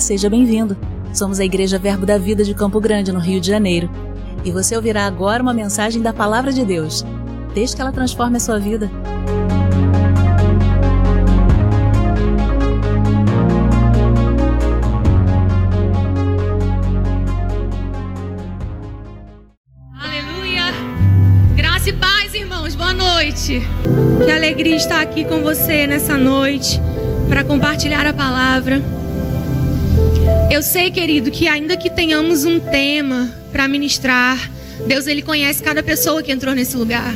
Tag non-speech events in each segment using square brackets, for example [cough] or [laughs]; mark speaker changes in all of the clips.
Speaker 1: Seja bem-vindo. Somos a Igreja Verbo da Vida de Campo Grande, no Rio de Janeiro. E você ouvirá agora uma mensagem da Palavra de Deus. Desde que ela transforme a sua vida.
Speaker 2: Aleluia! Graça e paz, irmãos. Boa noite. Que alegria estar aqui com você nessa noite para compartilhar a palavra. Eu sei, querido, que ainda que tenhamos um tema para ministrar, Deus ele conhece cada pessoa que entrou nesse lugar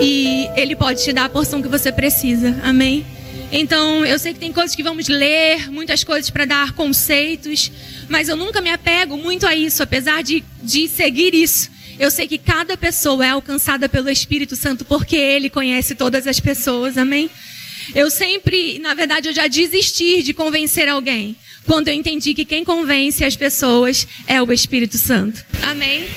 Speaker 2: e ele pode te dar a porção que você precisa. Amém. Então, eu sei que tem coisas que vamos ler, muitas coisas para dar conceitos, mas eu nunca me apego muito a isso, apesar de, de seguir isso. Eu sei que cada pessoa é alcançada pelo Espírito Santo porque Ele conhece todas as pessoas, amém? Eu sempre, na verdade, eu já desisti de convencer alguém quando eu entendi que quem convence as pessoas é o Espírito Santo, amém?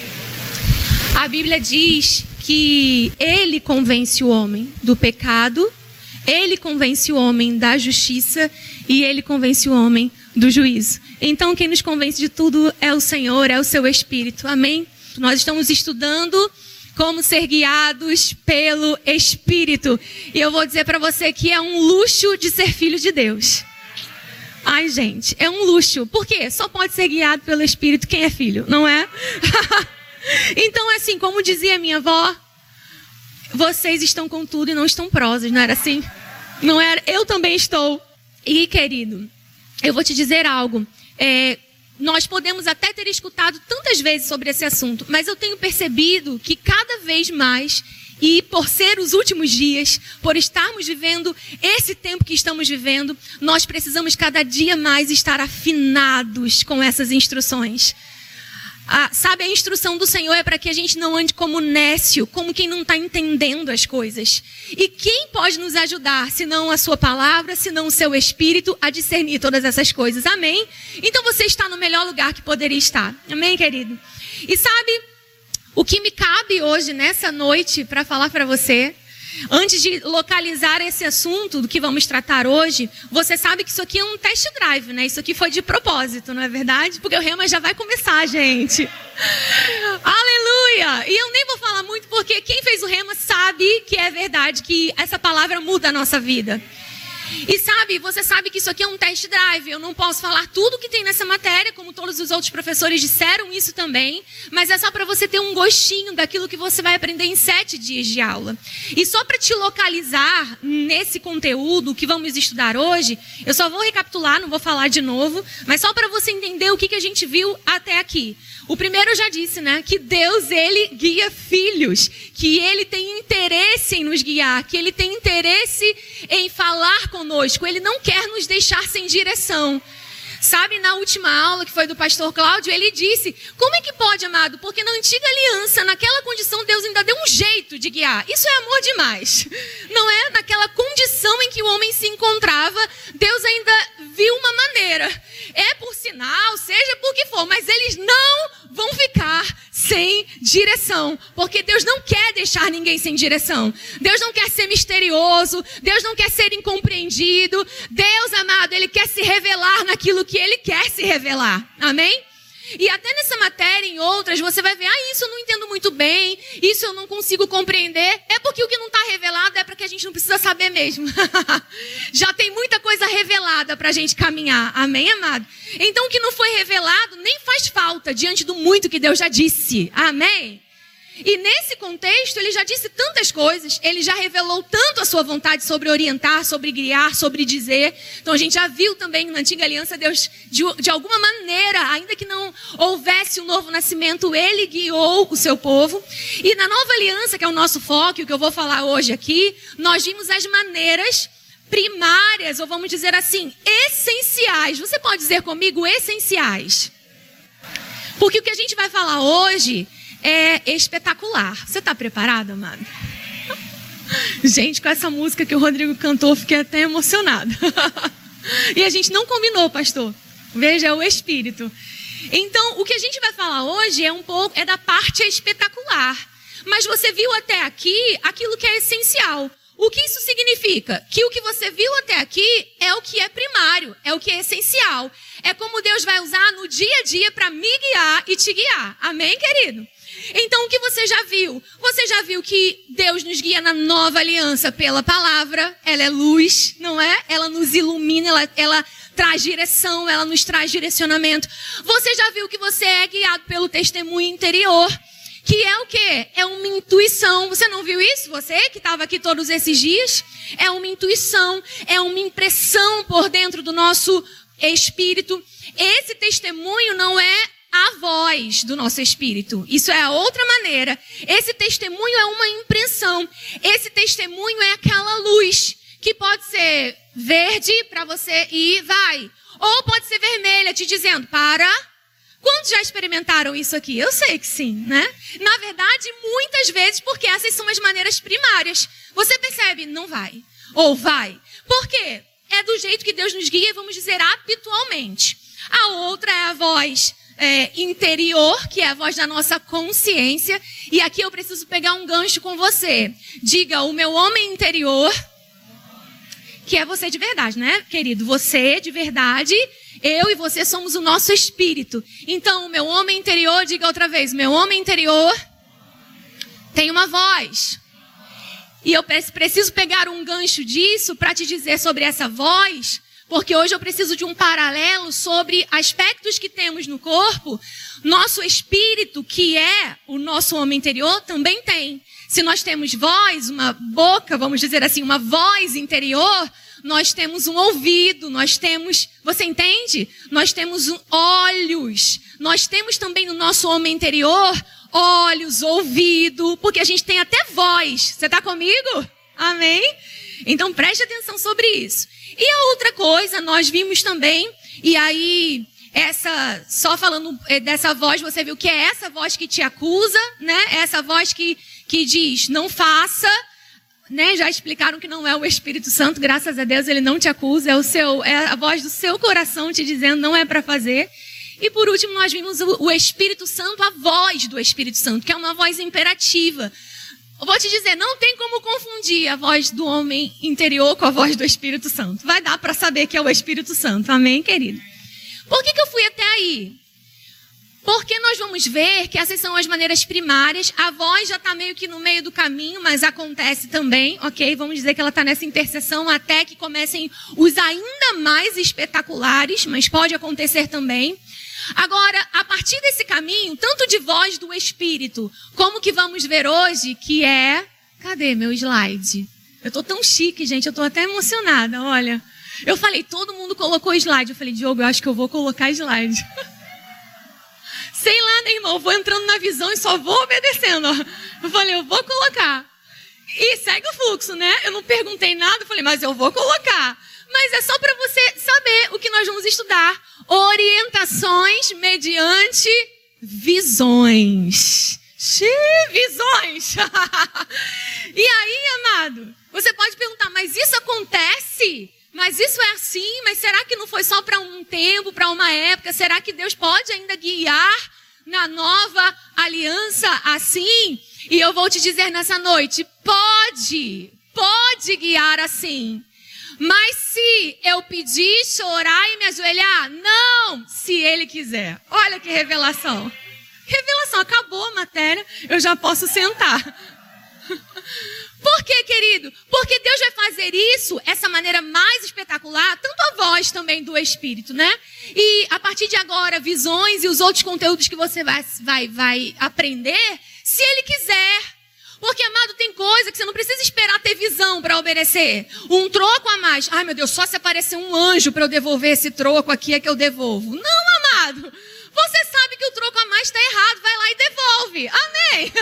Speaker 2: A Bíblia diz que Ele convence o homem do pecado, Ele convence o homem da justiça e Ele convence o homem do juízo. Então, quem nos convence de tudo é o Senhor, é o Seu Espírito, amém? Nós estamos estudando como ser guiados pelo Espírito. E eu vou dizer para você que é um luxo de ser filho de Deus. Ai, gente, é um luxo. Por quê? Só pode ser guiado pelo Espírito quem é filho, não é? [laughs] então, assim, como dizia minha avó, vocês estão com tudo e não estão prosas, não era assim? Não era? Eu também estou. E, querido, eu vou te dizer algo. É, nós podemos até ter escutado tantas vezes sobre esse assunto, mas eu tenho percebido que cada vez mais, e por ser os últimos dias, por estarmos vivendo esse tempo que estamos vivendo, nós precisamos cada dia mais estar afinados com essas instruções. Ah, sabe, a instrução do Senhor é para que a gente não ande como nécio, como quem não está entendendo as coisas. E quem pode nos ajudar, se não a sua palavra, se não o seu espírito, a discernir todas essas coisas? Amém? Então você está no melhor lugar que poderia estar. Amém, querido? E sabe, o que me cabe hoje, nessa noite, para falar para você, Antes de localizar esse assunto do que vamos tratar hoje, você sabe que isso aqui é um test drive, né? Isso aqui foi de propósito, não é verdade? Porque o rema já vai começar, gente. [laughs] Aleluia! E eu nem vou falar muito porque quem fez o rema sabe que é verdade, que essa palavra muda a nossa vida. E sabe, você sabe que isso aqui é um test drive. Eu não posso falar tudo que tem nessa matéria, como todos os outros professores disseram isso também. Mas é só para você ter um gostinho daquilo que você vai aprender em sete dias de aula. E só para te localizar nesse conteúdo que vamos estudar hoje, eu só vou recapitular, não vou falar de novo, mas só para você entender o que, que a gente viu até aqui. O primeiro eu já disse, né? Que Deus, ele guia filhos. Que ele tem interesse em nos guiar. Que ele tem interesse em falar conosco. Ele não quer nos deixar sem direção. Sabe, na última aula que foi do pastor Cláudio, ele disse: Como é que pode, amado? Porque na antiga aliança, naquela condição, Deus ainda deu um jeito de guiar. Isso é amor demais. [laughs] Não é? Naquela condição em que o homem se encontrava, Deus ainda viu uma maneira. É por sinal, seja por que for, mas eles não vão ficar sem direção, porque Deus não quer deixar ninguém sem direção. Deus não quer ser misterioso, Deus não quer ser incompreendido. Deus, amado, ele quer se revelar naquilo que ele quer se revelar. Amém? E até nessa matéria, em outras, você vai ver, ah, isso eu não entendo muito bem, isso eu não consigo compreender. É porque o que não está revelado é para que a gente não precisa saber mesmo. [laughs] Já tem muita coisa revelada para a gente caminhar. Amém, amado? Então o que não foi revelado nem faz falta diante do muito que Deus já disse. Amém? E nesse contexto, ele já disse tantas coisas, ele já revelou tanto a sua vontade sobre orientar, sobre guiar, sobre dizer. Então a gente já viu também na antiga aliança, Deus, de, de alguma maneira, ainda que não houvesse um novo nascimento, ele guiou o seu povo. E na nova aliança, que é o nosso foco, o que eu vou falar hoje aqui, nós vimos as maneiras primárias, ou vamos dizer assim, essenciais. Você pode dizer comigo essenciais? Porque o que a gente vai falar hoje é espetacular. Você está preparado, amado? [laughs] Gente, com essa música que o Rodrigo cantou, fiquei até emocionada. [laughs] e a gente não combinou, pastor. Veja, é o Espírito. Então, o que a gente vai falar hoje é um pouco é da parte espetacular. Mas você viu até aqui aquilo que é essencial. O que isso significa? Que o que você viu até aqui é o que é primário, é o que é essencial. É como Deus vai usar no dia a dia para me guiar e te guiar. Amém, querido? Então, o que você já viu? Você já viu que Deus nos guia na nova aliança pela palavra. Ela é luz, não é? Ela nos ilumina, ela, ela traz direção, ela nos traz direcionamento. Você já viu que você é guiado pelo testemunho interior. Que é o quê? É uma intuição. Você não viu isso? Você que estava aqui todos esses dias? É uma intuição, é uma impressão por dentro do nosso espírito. Esse testemunho não é do nosso espírito. Isso é a outra maneira. Esse testemunho é uma impressão. Esse testemunho é aquela luz que pode ser verde para você ir, vai. Ou pode ser vermelha, te dizendo, para Quantos já experimentaram isso aqui? Eu sei que sim, né? Na verdade, muitas vezes, porque essas são as maneiras primárias. Você percebe? Não vai. Ou vai. Por quê? É do jeito que Deus nos guia, vamos dizer, habitualmente. A outra é a voz é, interior, que é a voz da nossa consciência. E aqui eu preciso pegar um gancho com você. Diga, o meu homem interior, que é você de verdade, né, querido? Você de verdade eu e você somos o nosso espírito. Então, o meu homem interior, diga outra vez, meu homem interior tem uma voz. E eu preciso pegar um gancho disso para te dizer sobre essa voz, porque hoje eu preciso de um paralelo sobre aspectos que temos no corpo. Nosso espírito, que é o nosso homem interior, também tem. Se nós temos voz, uma boca, vamos dizer assim, uma voz interior, nós temos um ouvido, nós temos, você entende? Nós temos olhos, nós temos também no nosso homem interior olhos, ouvido, porque a gente tem até voz. Você está comigo? Amém? Então preste atenção sobre isso. E a outra coisa, nós vimos também, e aí essa, só falando eh, dessa voz, você viu que é essa voz que te acusa, né? Essa voz que, que diz, não faça, né, já explicaram que não é o Espírito Santo, graças a Deus ele não te acusa, é o seu, é a voz do seu coração te dizendo não é para fazer. E por último, nós vimos o, o Espírito Santo, a voz do Espírito Santo, que é uma voz imperativa. Vou te dizer, não tem como confundir a voz do homem interior com a voz do Espírito Santo. Vai dar para saber que é o Espírito Santo. Amém, querido? Por que, que eu fui até aí? Porque nós vamos ver que essas são as maneiras primárias. A voz já está meio que no meio do caminho, mas acontece também, ok? Vamos dizer que ela está nessa interseção até que comecem os ainda mais espetaculares, mas pode acontecer também. Agora, a partir desse caminho, tanto de voz do Espírito, como que vamos ver hoje, que é. Cadê meu slide? Eu estou tão chique, gente, eu estou até emocionada, olha. Eu falei, todo mundo colocou slide. Eu falei, Diogo, eu acho que eu vou colocar slide. [laughs] Sei lá, né, irmão? vou entrando na visão e só vou obedecendo. Eu falei, eu vou colocar. E segue o fluxo, né? Eu não perguntei nada, falei, mas eu vou colocar. Mas é só para você saber o que nós vamos estudar. Orientações mediante visões. Xiii, visões! [laughs] e aí, amado, você pode perguntar, mas isso acontece? Mas isso é assim? Mas será que não foi só para um tempo, para uma época? Será que Deus pode ainda guiar na nova aliança assim? E eu vou te dizer nessa noite: pode, pode guiar assim. Mas se eu pedir, chorar e me ajoelhar, não, se ele quiser. Olha que revelação. Revelação, acabou a matéria, eu já posso sentar. [laughs] Por quê, querido? Porque Deus vai fazer isso, essa maneira mais espetacular, tanto a voz também do Espírito, né? E a partir de agora, visões e os outros conteúdos que você vai, vai, vai aprender, se Ele quiser. Porque, amado, tem coisa que você não precisa esperar ter visão para obedecer. Um troco a mais. Ai, meu Deus, só se aparecer um anjo para eu devolver esse troco aqui é que eu devolvo. Não, amado. Você sabe que o troco a mais está errado. Vai lá e devolve. Amém.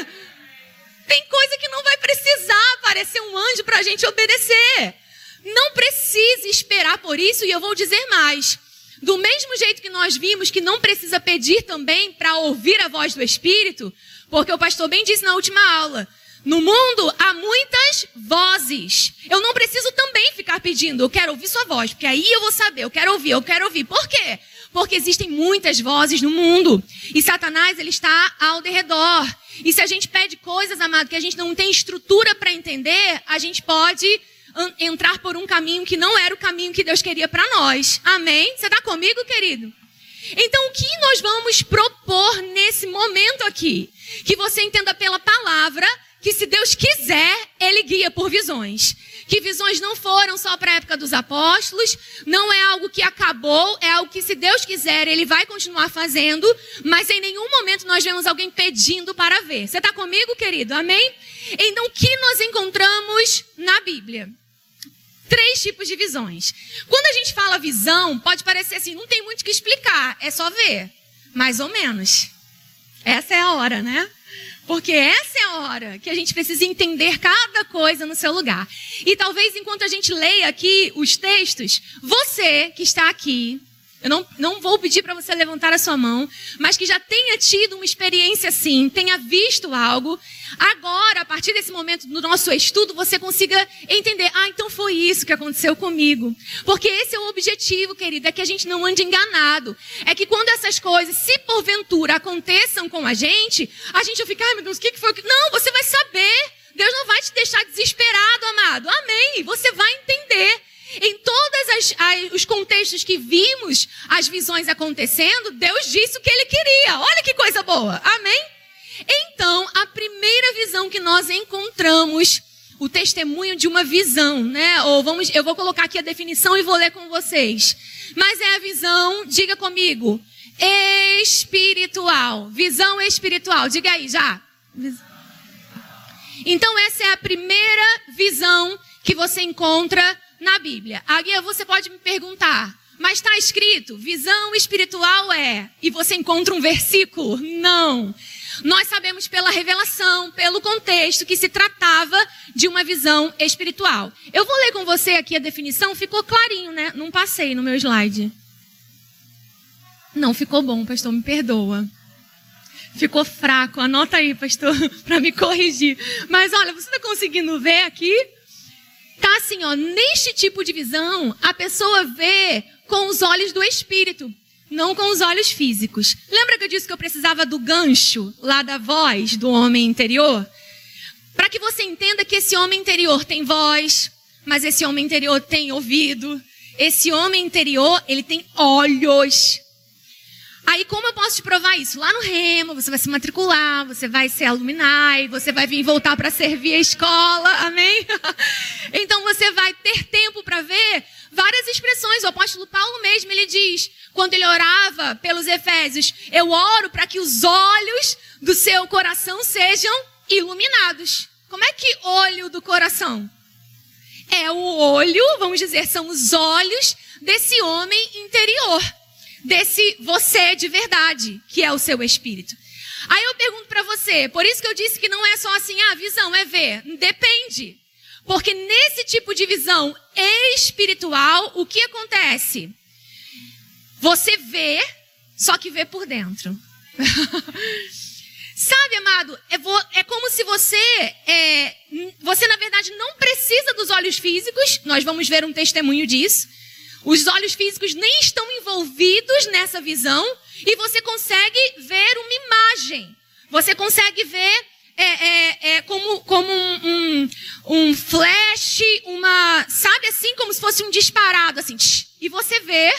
Speaker 2: Tem coisa que não vai precisar aparecer um anjo para a gente obedecer. Não precisa esperar por isso, e eu vou dizer mais. Do mesmo jeito que nós vimos que não precisa pedir também para ouvir a voz do Espírito, porque o pastor bem disse na última aula: no mundo há muitas vozes. Eu não preciso também ficar pedindo, eu quero ouvir sua voz, porque aí eu vou saber, eu quero ouvir, eu quero ouvir. Por quê? Porque existem muitas vozes no mundo. E Satanás, ele está ao redor. E se a gente pede coisas, amado, que a gente não tem estrutura para entender, a gente pode entrar por um caminho que não era o caminho que Deus queria para nós. Amém? Você está comigo, querido? Então, o que nós vamos propor nesse momento aqui? Que você entenda pela palavra que, se Deus quiser, Ele guia por visões. Que visões não foram só para a época dos apóstolos, não é algo que acabou, é algo que, se Deus quiser, Ele vai continuar fazendo, mas em nenhum momento nós vemos alguém pedindo para ver. Você está comigo, querido? Amém? Então, o que nós encontramos na Bíblia? três tipos de visões. Quando a gente fala visão, pode parecer assim, não tem muito que explicar, é só ver. Mais ou menos. Essa é a hora, né? Porque essa é a hora que a gente precisa entender cada coisa no seu lugar. E talvez enquanto a gente leia aqui os textos, você que está aqui, eu não, não vou pedir para você levantar a sua mão, mas que já tenha tido uma experiência assim, tenha visto algo, agora, a partir desse momento do nosso estudo, você consiga entender: ah, então foi isso que aconteceu comigo. Porque esse é o objetivo, querido, é que a gente não ande enganado. É que quando essas coisas, se porventura aconteçam com a gente, a gente vai ficar, ai meu Deus, o que foi? Não, você vai saber. Deus não vai te deixar desesperado, amado. Amém. Você vai entender. Em todos os contextos que vimos as visões acontecendo, Deus disse o que ele queria. Olha que coisa boa. Amém? Então, a primeira visão que nós encontramos, o testemunho de uma visão, né? Ou vamos, eu vou colocar aqui a definição e vou ler com vocês. Mas é a visão, diga comigo, espiritual. Visão espiritual. Diga aí já. Então, essa é a primeira visão que você encontra na Bíblia. Aí você pode me perguntar, mas está escrito, visão espiritual é, e você encontra um versículo? Não. Nós sabemos pela revelação, pelo contexto, que se tratava de uma visão espiritual. Eu vou ler com você aqui a definição, ficou clarinho, né? Não passei no meu slide. Não ficou bom, pastor, me perdoa. Ficou fraco, anota aí, pastor, [laughs] para me corrigir. Mas olha, você está conseguindo ver aqui? Tá assim, ó, neste tipo de visão, a pessoa vê com os olhos do espírito, não com os olhos físicos. Lembra que eu disse que eu precisava do gancho lá da voz do homem interior? Para que você entenda que esse homem interior tem voz, mas esse homem interior tem ouvido, esse homem interior, ele tem olhos. Aí, como eu posso te provar isso? Lá no Remo, você vai se matricular, você vai ser aluminai, você vai vir voltar para servir a escola, amém? [laughs] então, você vai ter tempo para ver várias expressões. O apóstolo Paulo mesmo, ele diz, quando ele orava pelos Efésios, eu oro para que os olhos do seu coração sejam iluminados. Como é que olho do coração? É o olho, vamos dizer, são os olhos desse homem interior desse você de verdade, que é o seu espírito. Aí eu pergunto para você, por isso que eu disse que não é só assim, ah, visão é ver. Depende. Porque nesse tipo de visão espiritual, o que acontece? Você vê, só que vê por dentro. [laughs] Sabe, amado, é, é, como se você, é, você na verdade não precisa dos olhos físicos, nós vamos ver um testemunho disso. Os olhos físicos nem estão envolvidos nessa visão e você consegue ver uma imagem. Você consegue ver é, é, é, como, como um, um, um, flash, uma. Sabe assim, como se fosse um disparado, assim. Tch, e você vê.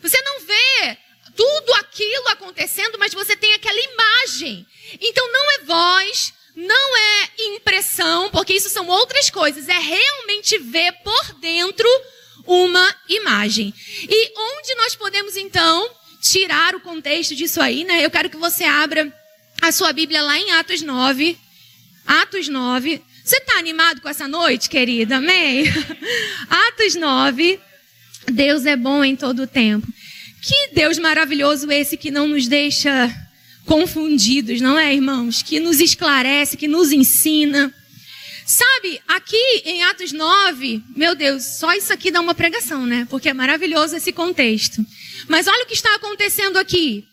Speaker 2: Você não vê tudo aquilo acontecendo, mas você tem aquela imagem. Então não é voz, não é impressão, porque isso são outras coisas. É realmente ver por dentro uma imagem. E onde nós podemos então tirar o contexto disso aí, né? Eu quero que você abra a sua Bíblia lá em Atos 9. Atos 9. Você está animado com essa noite, querida? Amém? [laughs] Atos 9. Deus é bom em todo o tempo. Que Deus maravilhoso esse que não nos deixa confundidos, não é, irmãos? Que nos esclarece, que nos ensina. Sabe, aqui em Atos 9, meu Deus, só isso aqui dá uma pregação, né? Porque é maravilhoso esse contexto. Mas olha o que está acontecendo aqui.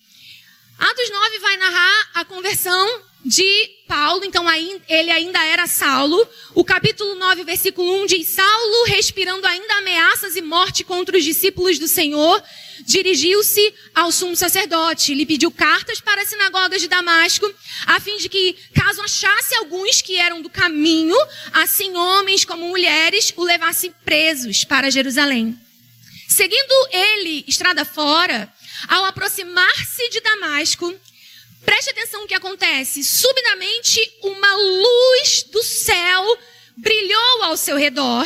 Speaker 2: Atos 9 vai narrar a conversão de Paulo, então ele ainda era Saulo. O capítulo 9, versículo 1 diz: Saulo, respirando ainda ameaças e morte contra os discípulos do Senhor, dirigiu-se ao sumo sacerdote. Lhe pediu cartas para as sinagogas de Damasco, a fim de que, caso achasse alguns que eram do caminho, assim homens como mulheres, o levasse presos para Jerusalém. Seguindo ele estrada fora, ao aproximar-se de Damasco, Preste atenção no que acontece. Subitamente, uma luz do céu brilhou ao seu redor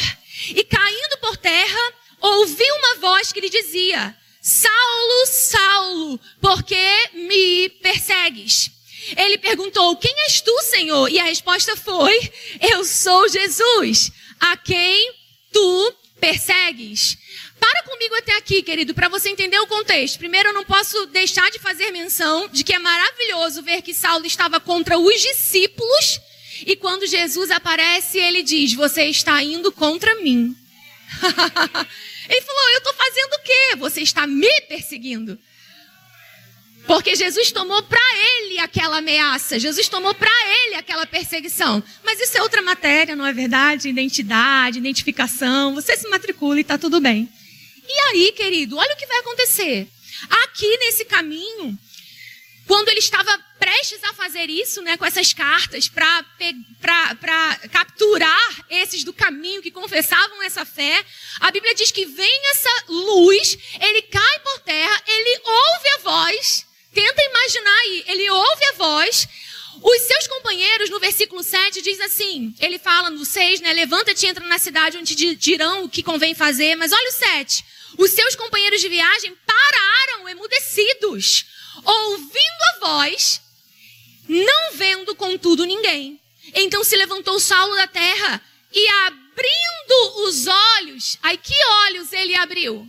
Speaker 2: e, caindo por terra, ouviu uma voz que lhe dizia: Saulo, Saulo, por que me persegues? Ele perguntou: Quem és tu, Senhor? E a resposta foi: Eu sou Jesus, a quem tu persegues. Para comigo até aqui, querido, para você entender o contexto. Primeiro, eu não posso deixar de fazer menção de que é maravilhoso ver que Saulo estava contra os discípulos e quando Jesus aparece, ele diz: Você está indo contra mim. [laughs] ele falou: Eu estou fazendo o quê? Você está me perseguindo. Porque Jesus tomou para ele aquela ameaça, Jesus tomou para ele aquela perseguição. Mas isso é outra matéria, não é verdade? Identidade, identificação. Você se matricula e está tudo bem. E aí, querido, olha o que vai acontecer. Aqui nesse caminho, quando ele estava prestes a fazer isso, né, com essas cartas, para capturar esses do caminho que confessavam essa fé, a Bíblia diz que vem essa luz, ele cai por terra, ele ouve a voz, tenta imaginar aí, ele ouve a voz, os seus companheiros, no versículo 7, diz assim: ele fala no 6, né? Levanta-te e entra na cidade onde te dirão o que convém fazer. Mas olha o 7. Os seus companheiros de viagem pararam emudecidos, ouvindo a voz, não vendo contudo ninguém. Então se levantou Saulo da terra e abrindo os olhos, aí que olhos ele abriu?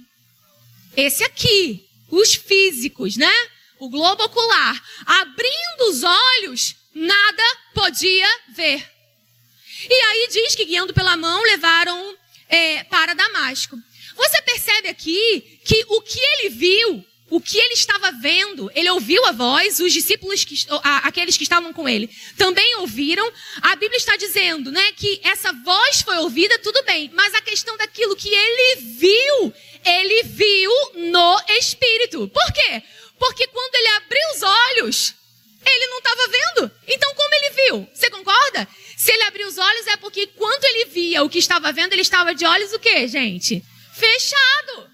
Speaker 2: Esse aqui, os físicos, né? O globo ocular. Abrindo os olhos, nada podia ver. E aí diz que guiando pela mão levaram é, para Damasco. Você percebe aqui que o que ele viu, o que ele estava vendo, ele ouviu a voz, os discípulos, que, aqueles que estavam com ele, também ouviram. A Bíblia está dizendo, né, que essa voz foi ouvida, tudo bem, mas a questão daquilo que ele viu, ele viu no Espírito. Por quê? Porque quando ele abriu os olhos, ele não estava vendo. Então, como ele viu? Você concorda? Se ele abriu os olhos, é porque quando ele via o que estava vendo, ele estava de olhos o quê, gente? Fechado.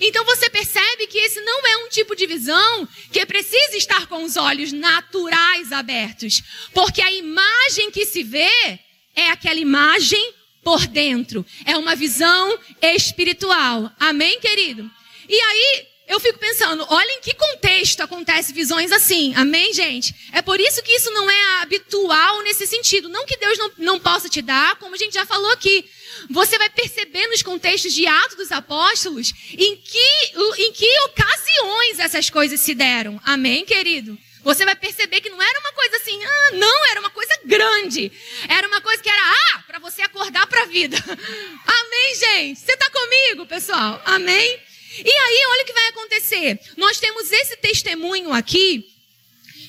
Speaker 2: Então você percebe que esse não é um tipo de visão que precisa estar com os olhos naturais abertos, porque a imagem que se vê é aquela imagem por dentro, é uma visão espiritual. Amém, querido? E aí, eu fico pensando, olha em que contexto acontece visões assim. Amém, gente? É por isso que isso não é habitual nesse sentido. Não que Deus não, não possa te dar, como a gente já falou aqui. Você vai perceber nos contextos de Atos dos Apóstolos em que, em que ocasiões essas coisas se deram. Amém, querido? Você vai perceber que não era uma coisa assim, ah, não, era uma coisa grande. Era uma coisa que era, ah, para você acordar para a vida. [laughs] Amém, gente? Você está comigo, pessoal? Amém? E aí, olha o que vai acontecer. Nós temos esse testemunho aqui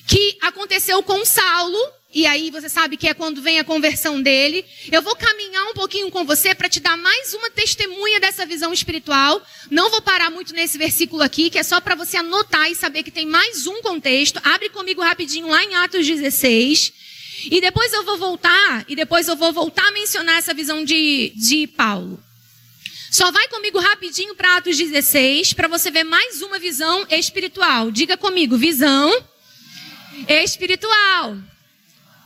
Speaker 2: que aconteceu com Saulo, e aí você sabe que é quando vem a conversão dele. Eu vou caminhar um pouquinho com você para te dar mais uma testemunha dessa visão espiritual. Não vou parar muito nesse versículo aqui, que é só para você anotar e saber que tem mais um contexto. Abre comigo rapidinho lá em Atos 16. E depois eu vou voltar, e depois eu vou voltar a mencionar essa visão de, de Paulo. Só vai comigo rapidinho para Atos 16, para você ver mais uma visão espiritual. Diga comigo, visão espiritual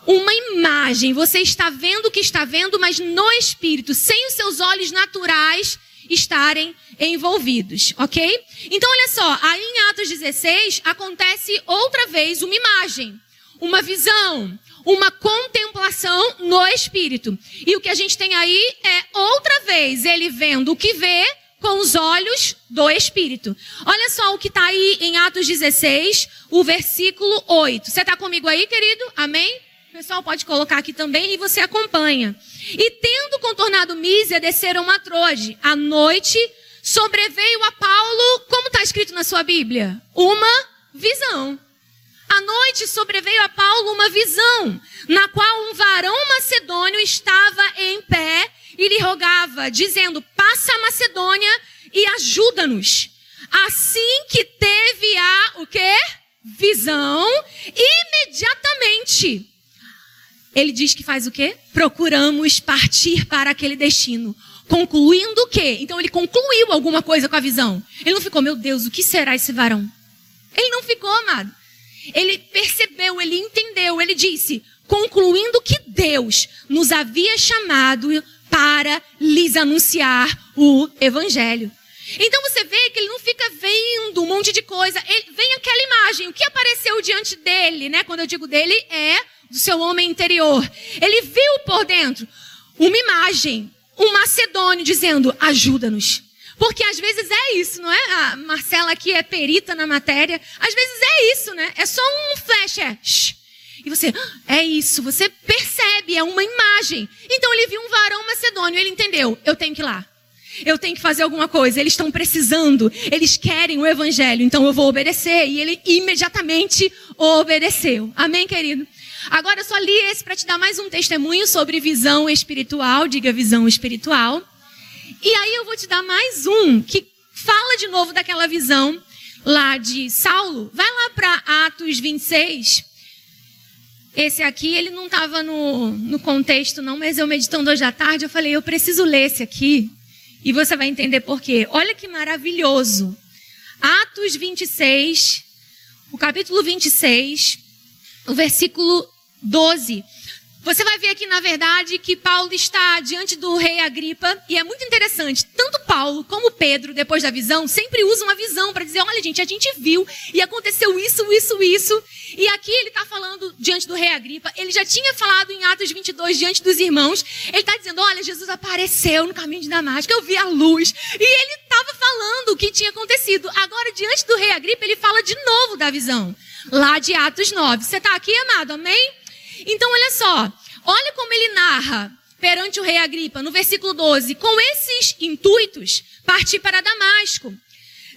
Speaker 2: uma imagem. Você está vendo o que está vendo, mas no espírito, sem os seus olhos naturais estarem envolvidos, ok? Então, olha só, aí em Atos 16 acontece outra vez uma imagem, uma visão, uma contemplação no espírito. E o que a gente tem aí é outra vez ele vendo o que vê com os olhos do espírito. Olha só o que está aí em Atos 16, o versículo 8. Você está comigo aí, querido? Amém? pessoal pode colocar aqui também e você acompanha. E tendo contornado Mísia, desceram a Troade. À noite sobreveio a Paulo, como está escrito na sua Bíblia? Uma visão. À noite sobreveio a Paulo uma visão, na qual um varão macedônio estava em pé e lhe rogava, dizendo: Passa a Macedônia e ajuda-nos. Assim que teve a o quê? Visão, imediatamente ele diz que faz o quê? Procuramos partir para aquele destino. Concluindo o quê? Então ele concluiu alguma coisa com a visão. Ele não ficou, meu Deus, o que será esse varão? Ele não ficou, amado. Ele percebeu, ele entendeu, ele disse, concluindo que Deus nos havia chamado para lhes anunciar o evangelho. Então você vê que ele não fica vendo um monte de coisa. Ele, vem aquela imagem. O que apareceu diante dele, né? Quando eu digo dele, é do seu homem interior. Ele viu por dentro uma imagem, um macedônio dizendo: ajuda-nos. Porque às vezes é isso, não é? A Marcela aqui é perita na matéria. Às vezes é isso, né? É só um flash, é. Shh. E você, ah, é isso, você percebe, é uma imagem. Então ele viu um varão macedônio, ele entendeu, eu tenho que ir lá. Eu tenho que fazer alguma coisa. Eles estão precisando, eles querem o evangelho, então eu vou obedecer. E ele imediatamente obedeceu. Amém, querido? Agora eu só li esse para te dar mais um testemunho sobre visão espiritual, diga visão espiritual. E aí eu vou te dar mais um que fala de novo daquela visão lá de Saulo. Vai lá para Atos 26. Esse aqui, ele não estava no, no contexto, não, mas eu meditando hoje à tarde, eu falei, eu preciso ler esse aqui. E você vai entender por quê. Olha que maravilhoso. Atos 26, o capítulo 26, o versículo 12. Você vai ver aqui, na verdade, que Paulo está diante do rei Agripa, e é muito interessante. Tanto Paulo como Pedro, depois da visão, sempre usam a visão para dizer: olha, gente, a gente viu e aconteceu isso, isso, isso. E aqui ele está falando diante do rei Agripa. Ele já tinha falado em Atos 22 diante dos irmãos. Ele está dizendo: olha, Jesus apareceu no caminho de Damasco, eu vi a luz. E ele estava falando o que tinha acontecido. Agora, diante do rei Agripa, ele fala de novo da visão, lá de Atos 9. Você está aqui, amado? Amém? Então, olha só. Olha como ele narra perante o rei Agripa, no versículo 12. Com esses intuitos, parti para Damasco,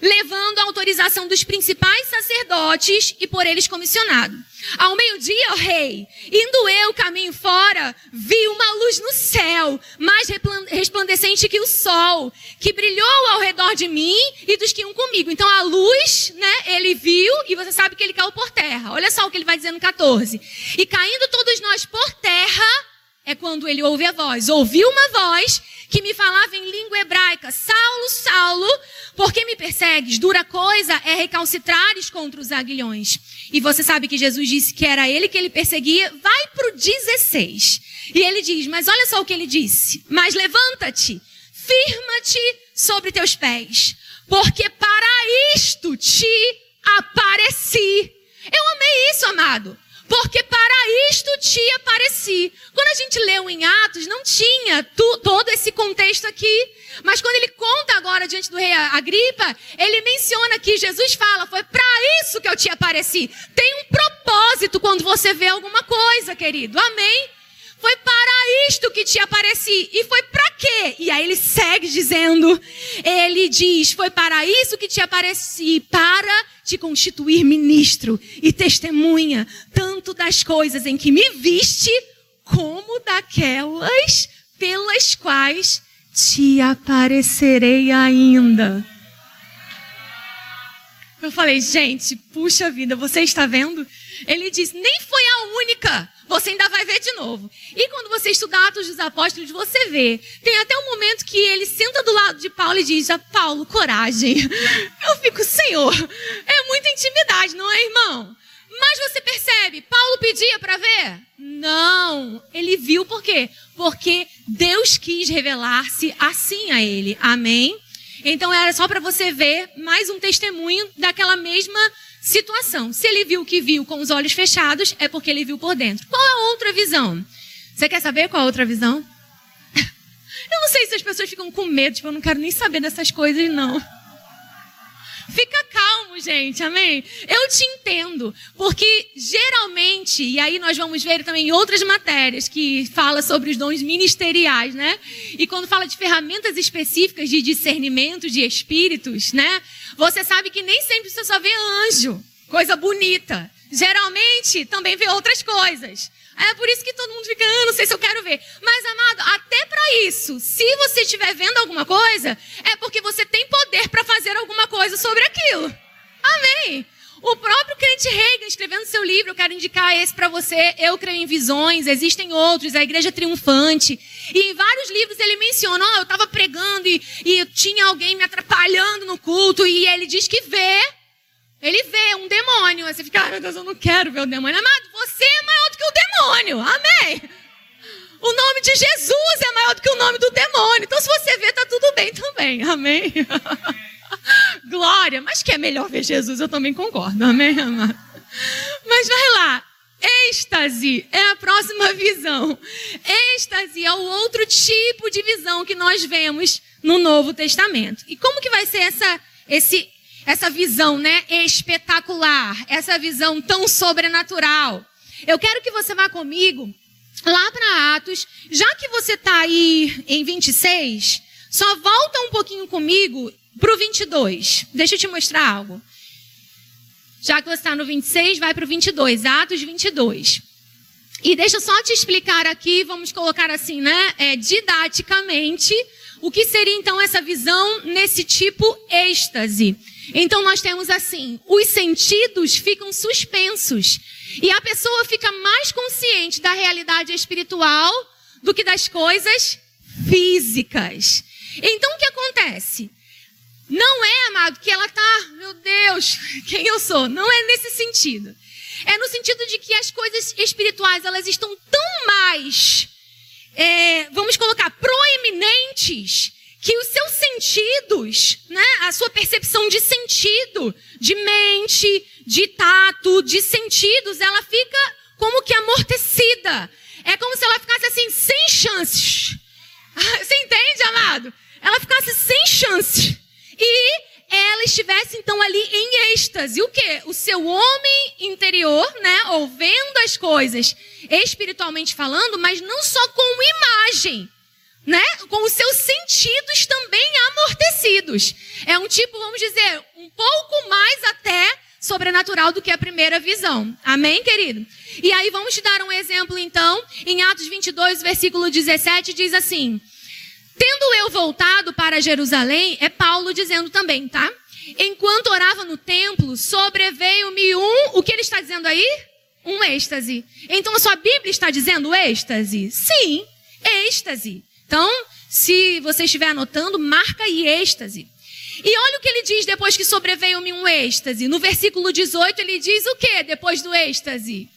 Speaker 2: levando a autorização dos principais sacerdotes e por eles comissionado. Ao meio-dia, ó rei, indo eu caminho fora, vi uma luz no céu, mais resplandecente que o sol, que brilhou ao redor de mim e dos que iam comigo. Então a luz, né, ele viu e você sabe que ele caiu por terra. Olha só o que ele vai dizer no 14. E caindo todos nós por terra, é quando ele ouve a voz. Ouviu uma voz que me falava em língua hebraica: Saulo, Saulo, por que me persegues? Dura coisa é recalcitrares contra os aguilhões. E você sabe que Jesus disse que era ele que ele perseguia. Vai para o 16. E ele diz: Mas olha só o que ele disse. Mas levanta-te, firma-te sobre teus pés, porque para isto te apareci. Eu amei isso, amado. Porque para isto te apareci. Quando a gente leu em Atos, não tinha tu, todo esse contexto aqui. Mas quando ele conta agora diante do rei Agripa, ele menciona que Jesus fala: Foi para isso que eu te apareci. Tem um propósito quando você vê alguma coisa, querido. Amém? Foi para isto que te apareci. E foi para quê? E aí ele segue dizendo: Ele diz: Foi para isso que te apareci, para te constituir ministro e testemunha, tanto das coisas em que me viste, como daquelas pelas quais te aparecerei ainda. Eu falei, gente, puxa vida, você está vendo? Ele diz: nem foi a única você ainda vai ver de novo. E quando você estudar Atos dos Apóstolos, você vê. Tem até um momento que ele senta do lado de Paulo e diz: a Paulo, coragem. [laughs] Eu fico, Senhor, é muita intimidade, não é, irmão? Mas você percebe, Paulo pedia para ver? Não, ele viu por quê? Porque Deus quis revelar-se assim a ele. Amém? Então era só para você ver mais um testemunho daquela mesma situação. Se ele viu o que viu com os olhos fechados, é porque ele viu por dentro. Qual a outra visão? Você quer saber qual a outra visão? [laughs] Eu não sei se as pessoas ficam com medo, tipo, eu não quero nem saber dessas coisas, não. Fica calmo, gente, amém? Eu te entendo, porque geralmente, e aí nós vamos ver também outras matérias que fala sobre os dons ministeriais, né? E quando fala de ferramentas específicas de discernimento de espíritos, né? Você sabe que nem sempre você só vê anjo, coisa bonita. Geralmente também vê outras coisas. É por isso que todo mundo fica, ah, não sei se eu quero ver. Mas, amado, até para isso, se você estiver vendo alguma coisa, é porque você tem poder para fazer alguma coisa sobre aquilo. Amém. O próprio crente Reagan, escrevendo seu livro, eu quero indicar esse para você. Eu creio em visões, existem outros, a Igreja Triunfante. E em vários livros ele menciona: ó, oh, eu estava pregando e, e tinha alguém me atrapalhando no culto, e ele diz que vê. Ele vê um demônio. Aí você fica, ai meu Deus, eu não quero ver o demônio. Amado, você é maior do que o demônio. Amém. O nome de Jesus é maior do que o nome do demônio. Então, se você vê, tá tudo bem também. Amém. [laughs] [laughs] Glória. Mas que é melhor ver Jesus, eu também concordo. Amém, amado? Mas vai lá. Êxtase é a próxima [laughs] visão. Êxtase é o outro tipo de visão que nós vemos no Novo Testamento. E como que vai ser essa, esse, essa visão, né, espetacular, essa visão tão sobrenatural? Eu quero que você vá comigo lá para Atos, já que você está aí em 26, só volta um pouquinho comigo para o 22. Deixa eu te mostrar algo. Já que você está no 26, vai para o 22, Atos 22. E deixa eu só te explicar aqui, vamos colocar assim, né, é, didaticamente, o que seria então essa visão nesse tipo êxtase. Então nós temos assim, os sentidos ficam suspensos e a pessoa fica mais consciente da realidade espiritual do que das coisas físicas. Então o que acontece? Não é, amado, que ela tá, meu Deus, quem eu sou. Não é nesse sentido. É no sentido de que as coisas espirituais, elas estão tão mais, é, vamos colocar, proeminentes, que os seus sentidos, né, a sua percepção de sentido, de mente, de tato, de sentidos, ela fica como que amortecida. É como se ela ficasse assim, sem chances. [laughs] Você entende, amado? Ela ficasse sem chances. E ela estivesse então ali em êxtase. O que? O seu homem interior, né? Ouvendo as coisas espiritualmente falando, mas não só com imagem, né? Com os seus sentidos também amortecidos. É um tipo, vamos dizer, um pouco mais até sobrenatural do que a primeira visão. Amém, querido? E aí vamos te dar um exemplo então, em Atos 22, versículo 17, diz assim: Tendo eu voltado para Jerusalém, é Paulo dizendo também, tá? Enquanto orava no templo, sobreveio-me um, o que ele está dizendo aí? Um êxtase. Então a sua Bíblia está dizendo êxtase? Sim, êxtase. Então, se você estiver anotando, marca aí êxtase. E olha o que ele diz depois que sobreveio-me um êxtase. No versículo 18 ele diz o que depois do êxtase?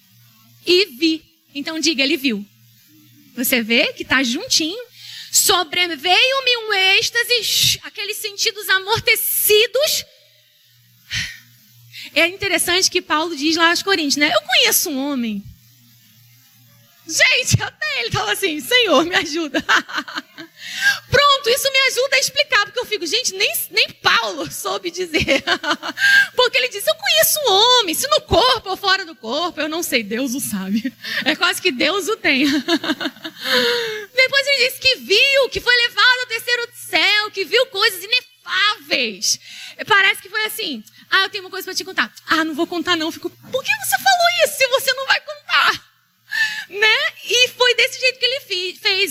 Speaker 2: E vi. Então diga, ele viu. Você vê que está juntinho. Sobreveio-me um êxtase, aqueles sentidos amortecidos. É interessante que Paulo diz lá aos Coríntios, né? Eu conheço um homem. Gente, até ele fala assim: Senhor, me ajuda. [laughs] Pronto, isso me ajuda a explicar, porque eu fico, gente, nem, nem Paulo soube dizer. [laughs] porque ele disse: Eu conheço um homem, se no corpo ou fora do corpo, eu não sei, Deus o sabe. [laughs] É quase que Deus o tem. Depois ele disse que viu, que foi levado ao terceiro céu, que viu coisas inefáveis. Parece que foi assim: Ah, eu tenho uma coisa para te contar. Ah, não vou contar, não. Eu fico, por que você falou isso se você não vai contar? né? E foi desse jeito que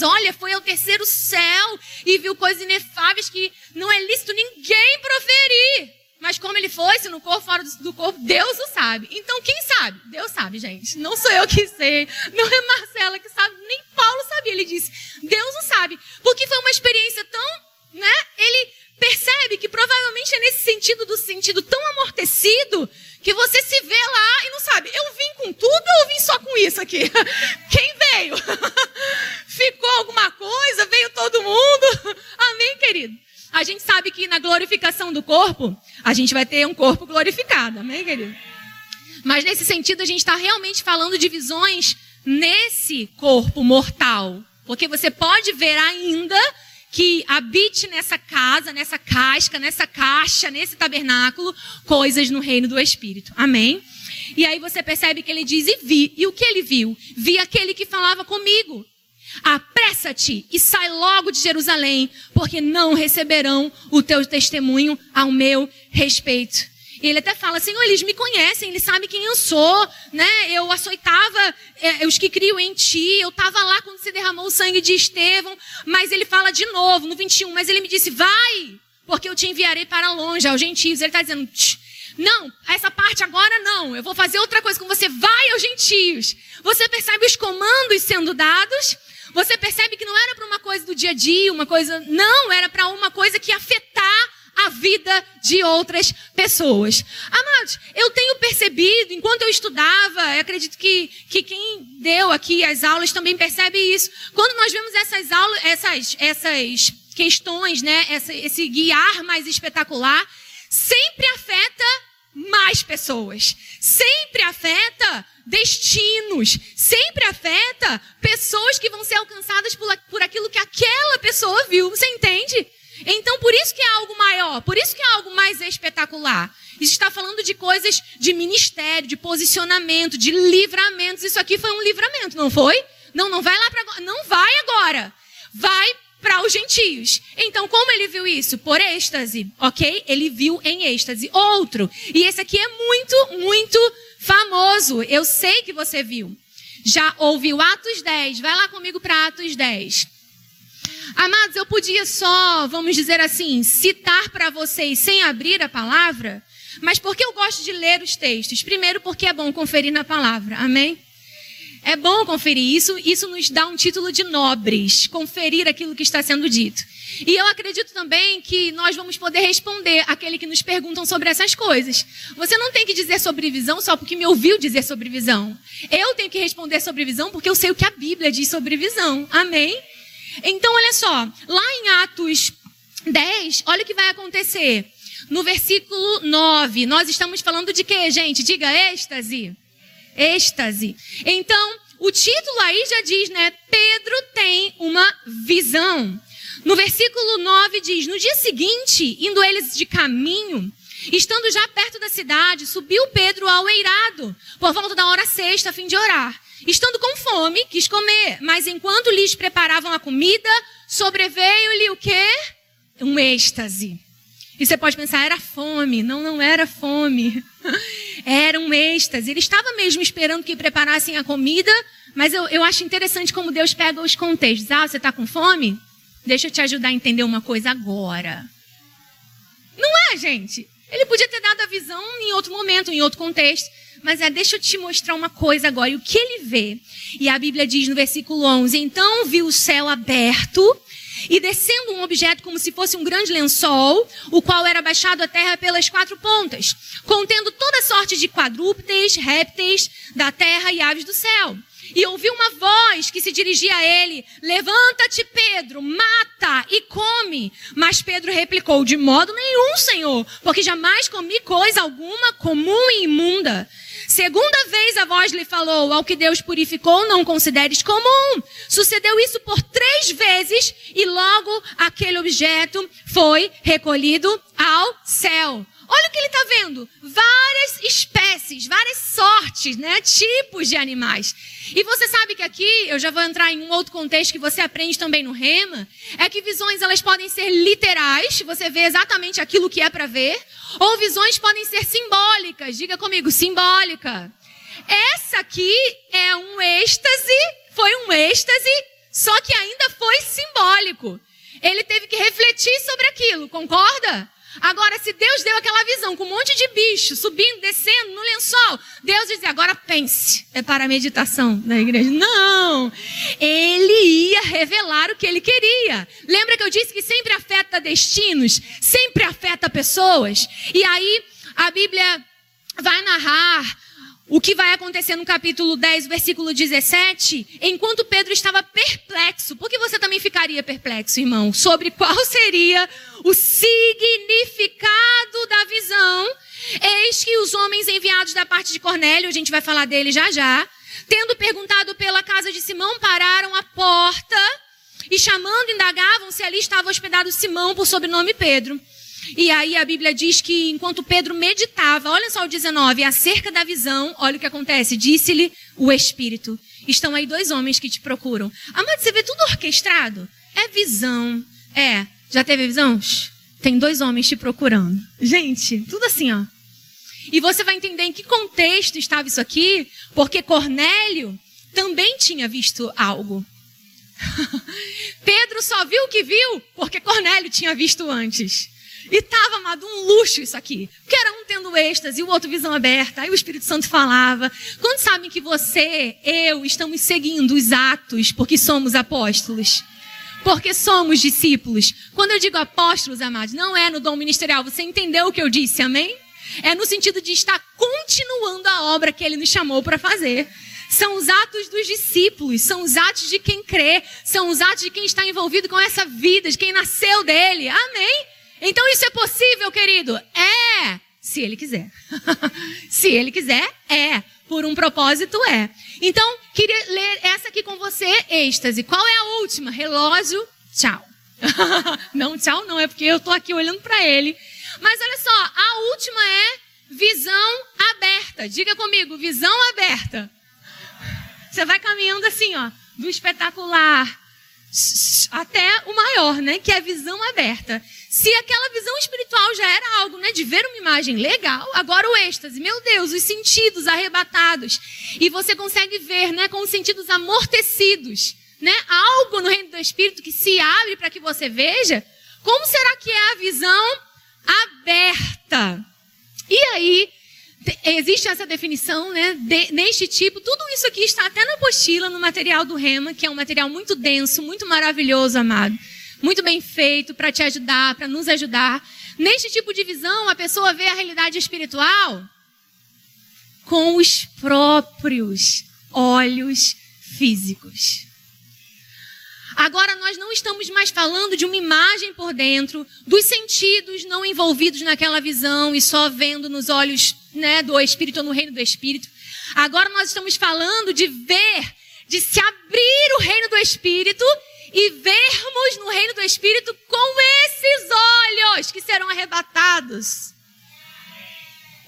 Speaker 2: Olha, foi ao terceiro céu e viu coisas inefáveis que não é lícito ninguém proferir. Mas como ele foi, se no corpo, fora do corpo, Deus o sabe. Então quem sabe? Deus sabe, gente. Não sou eu que sei, não é Marcela que sabe, nem Paulo sabia. Ele disse, Deus o sabe. Porque foi uma experiência tão, né? Ele percebe que provavelmente é nesse sentido do sentido tão amortecido que você se vê lá e não sabe, eu vim com tudo ou eu vim só com isso aqui? [laughs] Quem veio? [laughs] Ficou alguma coisa? Veio todo mundo? [laughs] Amém, querido? A gente sabe que na glorificação do corpo, a gente vai ter um corpo glorificado. Amém, querido? Mas nesse sentido, a gente está realmente falando de visões nesse corpo mortal. Porque você pode ver ainda que habite nessa casa, nessa casca, nessa caixa, nesse tabernáculo, coisas no reino do Espírito. Amém? E aí você percebe que ele diz: E vi. E o que ele viu? Vi aquele que falava comigo. Apressa-te e sai logo de Jerusalém, porque não receberão o teu testemunho ao meu respeito. E ele até fala, Senhor, eles me conhecem, eles sabem quem eu sou, né? Eu açoitava é, os que criam em ti, eu estava lá quando se derramou o sangue de Estevão, mas ele fala de novo, no 21, mas ele me disse, vai, porque eu te enviarei para longe, aos gentios. Ele está dizendo, não, essa parte agora não, eu vou fazer outra coisa com você, vai aos gentios. Você percebe os comandos sendo dados, você percebe que não era para uma coisa do dia a dia, uma coisa, não, era para uma coisa que afetar a vida de outras pessoas. Amados, eu tenho percebido, enquanto eu estudava, eu acredito que, que quem deu aqui as aulas também percebe isso. Quando nós vemos essas aulas, essas, essas questões, né, essa, esse guiar mais espetacular, sempre pessoas, sempre afeta destinos, sempre afeta pessoas que vão ser alcançadas por, por aquilo que aquela pessoa viu. Você entende? Então, por isso que é algo maior, por isso que é algo mais espetacular. Isso está falando de coisas de ministério, de posicionamento, de livramentos. Isso aqui foi um livramento, não foi? Não, não vai lá para agora. Não vai agora. Vai para os gentios. Então, como ele viu isso? Por êxtase, ok? Ele viu em êxtase. Outro. E esse aqui é muito, muito famoso. Eu sei que você viu. Já ouviu Atos 10. Vai lá comigo para Atos 10. Amados, eu podia só, vamos dizer assim, citar para vocês sem abrir a palavra, mas porque eu gosto de ler os textos? Primeiro, porque é bom conferir na palavra, amém? É bom conferir isso, isso nos dá um título de nobres, conferir aquilo que está sendo dito. E eu acredito também que nós vamos poder responder aquele que nos perguntam sobre essas coisas. Você não tem que dizer sobre visão só porque me ouviu dizer sobre visão. Eu tenho que responder sobre visão porque eu sei o que a Bíblia diz sobre visão. Amém? Então, olha só, lá em Atos 10, olha o que vai acontecer. No versículo 9, nós estamos falando de quê, gente? Diga êxtase. Êxtase. Então, o título aí já diz, né? Pedro tem uma visão. No versículo 9 diz: No dia seguinte, indo eles de caminho, estando já perto da cidade, subiu Pedro ao eirado, por volta da hora sexta, a fim de orar. Estando com fome, quis comer, mas enquanto lhes preparavam a comida, sobreveio-lhe o quê? Um êxtase. E você pode pensar, era fome. Não, não era fome. [laughs] Era um êxtase. Ele estava mesmo esperando que preparassem a comida, mas eu, eu acho interessante como Deus pega os contextos. Ah, você está com fome? Deixa eu te ajudar a entender uma coisa agora. Não é, gente? Ele podia ter dado a visão em outro momento, em outro contexto. Mas é, deixa eu te mostrar uma coisa agora. E o que ele vê? E a Bíblia diz no versículo 11: Então viu o céu aberto e descendo um objeto como se fosse um grande lençol, o qual era baixado à terra pelas quatro pontas, contendo toda sorte de quadrúpedes, répteis da terra e aves do céu. E ouviu uma voz que se dirigia a ele: Levanta-te, Pedro, mata e come. Mas Pedro replicou: De modo nenhum, Senhor, porque jamais comi coisa alguma comum e imunda. Segunda vez a voz lhe falou: Ao que Deus purificou, não consideres comum. Sucedeu isso por três vezes e logo aquele objeto foi recolhido ao céu. Olha o que ele está vendo: várias espécies, várias sortes, né? Tipos de animais. E você sabe que aqui, eu já vou entrar em um outro contexto que você aprende também no Rema, é que visões elas podem ser literais, você vê exatamente aquilo que é para ver, ou visões podem ser simbólicas. Diga comigo, simbólica. Essa aqui é um êxtase, foi um êxtase, só que ainda foi simbólico. Ele teve que refletir sobre aquilo, concorda? Agora, se Deus deu aquela visão com um monte de bicho subindo, descendo no lençol, Deus dizia: agora pense, é para a meditação na igreja. Não! Ele ia revelar o que ele queria. Lembra que eu disse que sempre afeta destinos, sempre afeta pessoas? E aí, a Bíblia vai narrar o que vai acontecer no capítulo 10, versículo 17, enquanto Pedro estava perplexo. Por que você também ficaria perplexo, irmão? Sobre qual [laughs] seria o significado da visão. Eis que os homens enviados da parte de Cornélio, a gente vai falar dele já já, tendo perguntado pela casa de Simão, pararam a porta e chamando, indagavam se ali estava hospedado Simão por sobrenome Pedro. E aí a Bíblia diz que enquanto Pedro meditava, olha só o 19, acerca da visão, olha o que acontece, disse-lhe o Espírito. Estão aí dois homens que te procuram. Amado, você vê tudo orquestrado? É visão. É. Já teve visão? Tem dois homens te procurando. Gente, tudo assim, ó. E você vai entender em que contexto estava isso aqui, porque Cornélio também tinha visto algo. [laughs] Pedro só viu o que viu porque Cornélio tinha visto antes. E estava, amado, um luxo isso aqui. Porque era um tendo êxtase o outro visão aberta. Aí o Espírito Santo falava. Quando sabem que você, eu, estamos seguindo os atos porque somos apóstolos? Porque somos discípulos. Quando eu digo apóstolos, amados, não é no dom ministerial. Você entendeu o que eu disse, amém? É no sentido de estar continuando a obra que ele nos chamou para fazer. São os atos dos discípulos, são os atos de quem crê, são os atos de quem está envolvido com essa vida, de quem nasceu dele. Amém? Então isso é possível, querido? É, se ele quiser. [laughs] se ele quiser, é. Por um propósito, é. Então, queria ler essa aqui com você, êxtase. Qual é a última? Relógio, tchau. [laughs] não, tchau não, é porque eu estou aqui olhando para ele. Mas olha só, a última é visão aberta. Diga comigo, visão aberta. Você vai caminhando assim, ó, do espetacular até o maior, né, que é visão aberta. Se aquela visão espiritual já era algo, né, de ver uma imagem legal, agora o êxtase, meu Deus, os sentidos arrebatados. E você consegue ver, né, com os sentidos amortecidos, né, algo no reino do espírito que se abre para que você veja. Como será que é a visão aberta? E aí, existe essa definição, né, de, neste tipo. Tudo isso aqui está até na apostila, no material do Rema, que é um material muito denso, muito maravilhoso, amado. Muito bem feito para te ajudar, para nos ajudar. Neste tipo de visão, a pessoa vê a realidade espiritual com os próprios olhos físicos. Agora nós não estamos mais falando de uma imagem por dentro, dos sentidos não envolvidos naquela visão e só vendo nos olhos né, do Espírito ou no reino do Espírito. Agora nós estamos falando de ver, de se abrir o reino do Espírito e vermos no reino do Espírito com esses olhos que serão arrebatados.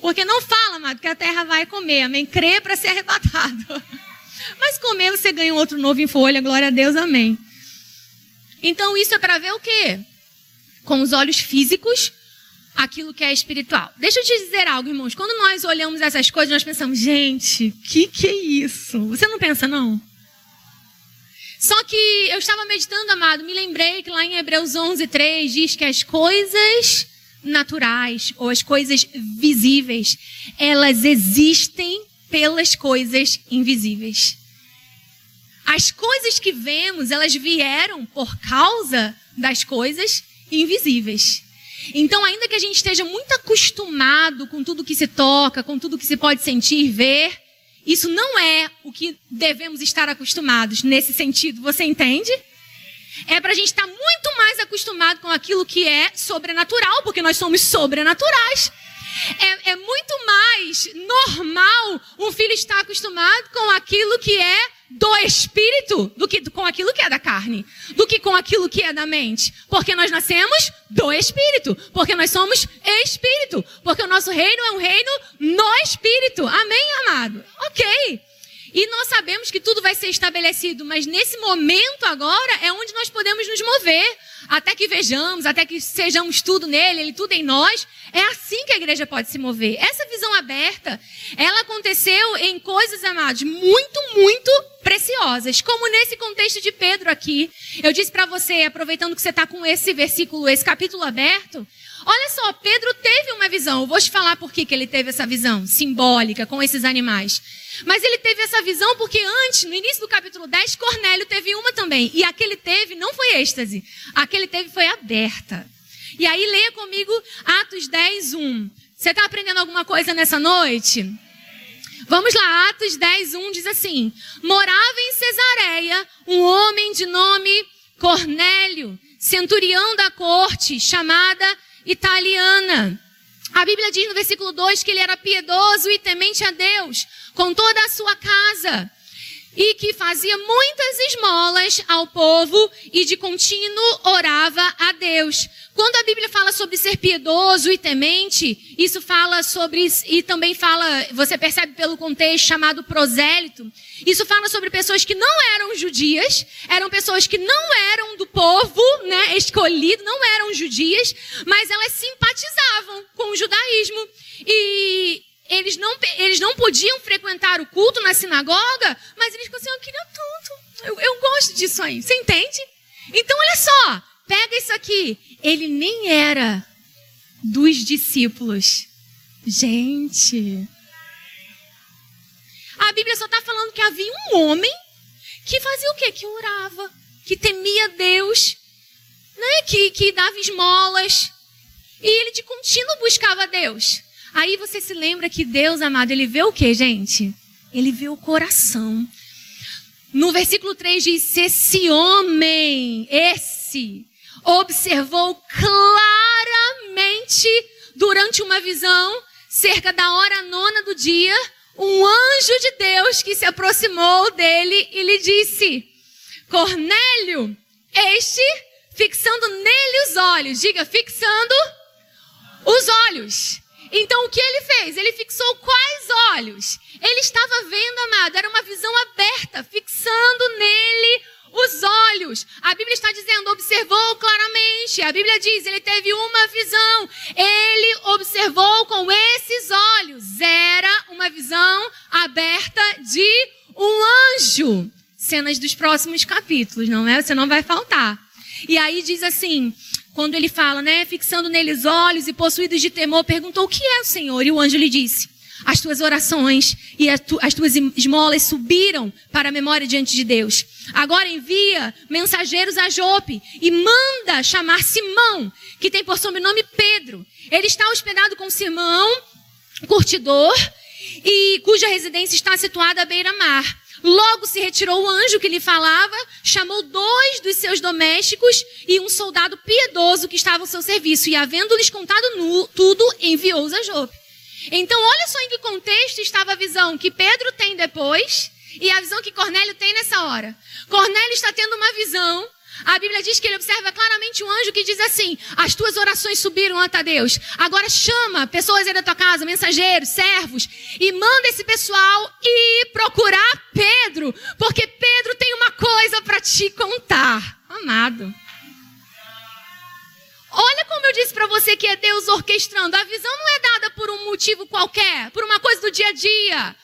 Speaker 2: Porque não fala, amado, que a terra vai comer, amém? Crê para ser arrebatado. [laughs] Mas comer você ganha um outro novo em folha, glória a Deus, amém. Então isso é para ver o quê? Com os olhos físicos, aquilo que é espiritual. Deixa eu te dizer algo, irmãos. Quando nós olhamos essas coisas, nós pensamos, gente, que que é isso? Você não pensa, não? Só que eu estava meditando, amado, me lembrei que lá em Hebreus 11, 3 diz que as coisas naturais ou as coisas visíveis, elas existem pelas coisas invisíveis. As coisas que vemos, elas vieram por causa das coisas invisíveis. Então, ainda que a gente esteja muito acostumado com tudo que se toca, com tudo que se pode sentir, ver, isso não é o que devemos estar acostumados nesse sentido. Você entende? É para a gente estar muito mais acostumado com aquilo que é sobrenatural, porque nós somos sobrenaturais. É, é muito mais normal um filho estar acostumado com aquilo que é do espírito do que com aquilo que é da carne, do que com aquilo que é da mente. Porque nós nascemos do espírito, porque nós somos espírito, porque o nosso reino é um reino no espírito. Amém, amado? OK. E nós sabemos que tudo vai ser estabelecido, mas nesse momento agora é onde nós podemos nos mover, até que vejamos, até que sejamos tudo nele, ele tudo em nós. É assim que a igreja pode se mover. Essa visão aberta, ela aconteceu em coisas, amados, muito, muito preciosas, como nesse contexto de Pedro aqui. Eu disse para você, aproveitando que você está com esse versículo, esse capítulo aberto, Olha só, Pedro teve uma visão. Eu vou te falar por que, ele teve essa visão simbólica com esses animais. Mas ele teve essa visão porque antes, no início do capítulo 10, Cornélio teve uma também. E a que ele teve não foi êxtase. A que ele teve foi aberta. E aí leia comigo Atos 10, 1. Você está aprendendo alguma coisa nessa noite? Vamos lá, Atos 10, 1 diz assim: Morava em Cesareia um homem de nome Cornélio, centurião da corte, chamada italiana. A Bíblia diz no versículo 2 que ele era piedoso e temente a Deus, com toda a sua casa. e que fazia muitas esmolas ao povo e de contínuo orava a Deus. Quando a Bíblia fala sobre ser piedoso e temente, isso fala sobre, e também fala, você percebe pelo contexto chamado prosélito, isso fala sobre pessoas que não eram judias, eram pessoas que não eram do povo, né, escolhido, não eram judias, mas elas simpatizavam com o judaísmo. E eles não, eles não podiam frequentar o culto na sinagoga, mas eles diziam, eu queria tanto, eu, eu gosto disso aí, você entende? Então, olha só, pega isso aqui, ele nem era dos discípulos. Gente, a Bíblia só está falando que havia um homem que fazia o quê? Que orava, que temia Deus, né? que, que dava esmolas. E ele de contínuo buscava Deus. Aí você se lembra que Deus, amado, ele vê o que, gente? Ele vê o coração. No versículo 3 diz: Esse homem, esse, observou claramente durante uma visão, cerca da hora nona do dia, um anjo de Deus que se aproximou dele e lhe disse: Cornélio, este, fixando nele os olhos, diga, fixando os olhos. Então o que ele fez? Ele fixou quais olhos? Ele estava vendo, amado, era uma visão aberta, fixando nele os olhos. A Bíblia está dizendo, observou claramente. A Bíblia diz, ele teve uma visão. Ele observou com esses olhos. Era uma visão aberta de um anjo. Cenas dos próximos capítulos, não é? Você não vai faltar. E aí diz assim: quando ele fala, né, fixando neles olhos e possuídos de temor, perguntou: O que é, Senhor? E o anjo lhe disse: As tuas orações e as tuas esmolas subiram para a memória diante de Deus. Agora envia mensageiros a Jope e manda chamar Simão, que tem por sobrenome Pedro. Ele está hospedado com Simão, curtidor, e cuja residência está situada à beira-mar. Logo se retirou o anjo que lhe falava, chamou dois dos seus domésticos e um soldado piedoso que estava ao seu serviço, e havendo-lhes contado tudo, enviou-os a Jope. Então, olha só em que contexto estava a visão que Pedro tem depois e a visão que Cornélio tem nessa hora. Cornélio está tendo uma visão a Bíblia diz que ele observa claramente um anjo que diz assim: As tuas orações subiram ante Deus. Agora chama pessoas aí da tua casa, mensageiros, servos, e manda esse pessoal ir procurar Pedro, porque Pedro tem uma coisa para te contar. Amado. Olha como eu disse para você que é Deus orquestrando. A visão não é dada por um motivo qualquer, por uma coisa do dia a dia.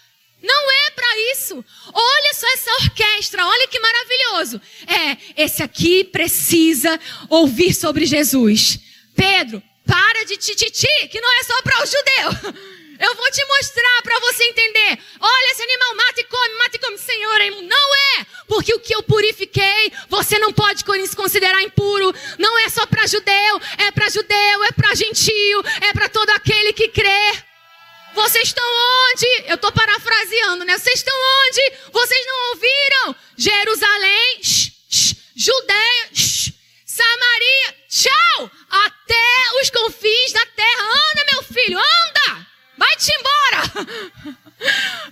Speaker 2: Não é para isso. Olha só essa orquestra, olha que maravilhoso. É, esse aqui precisa ouvir sobre Jesus. Pedro, para de tititi, que não é só para o judeu. [laughs] Eu vou te mostrar para você entender. Olha, esse animal mata e come, mata e come. Senhor, não é. Porque o que eu purifiquei, você não pode considerar impuro. Não é só para judeu, é para judeu, é para gentio, é para todo aquele que crê. Vocês estão onde? Eu estou parafraseando, né? Vocês estão onde? Vocês não ouviram? Jerusalém, shh, shh, Judeia, shh, Samaria, tchau! Até os confins da terra. Anda, meu filho, anda! Vai-te embora! [laughs]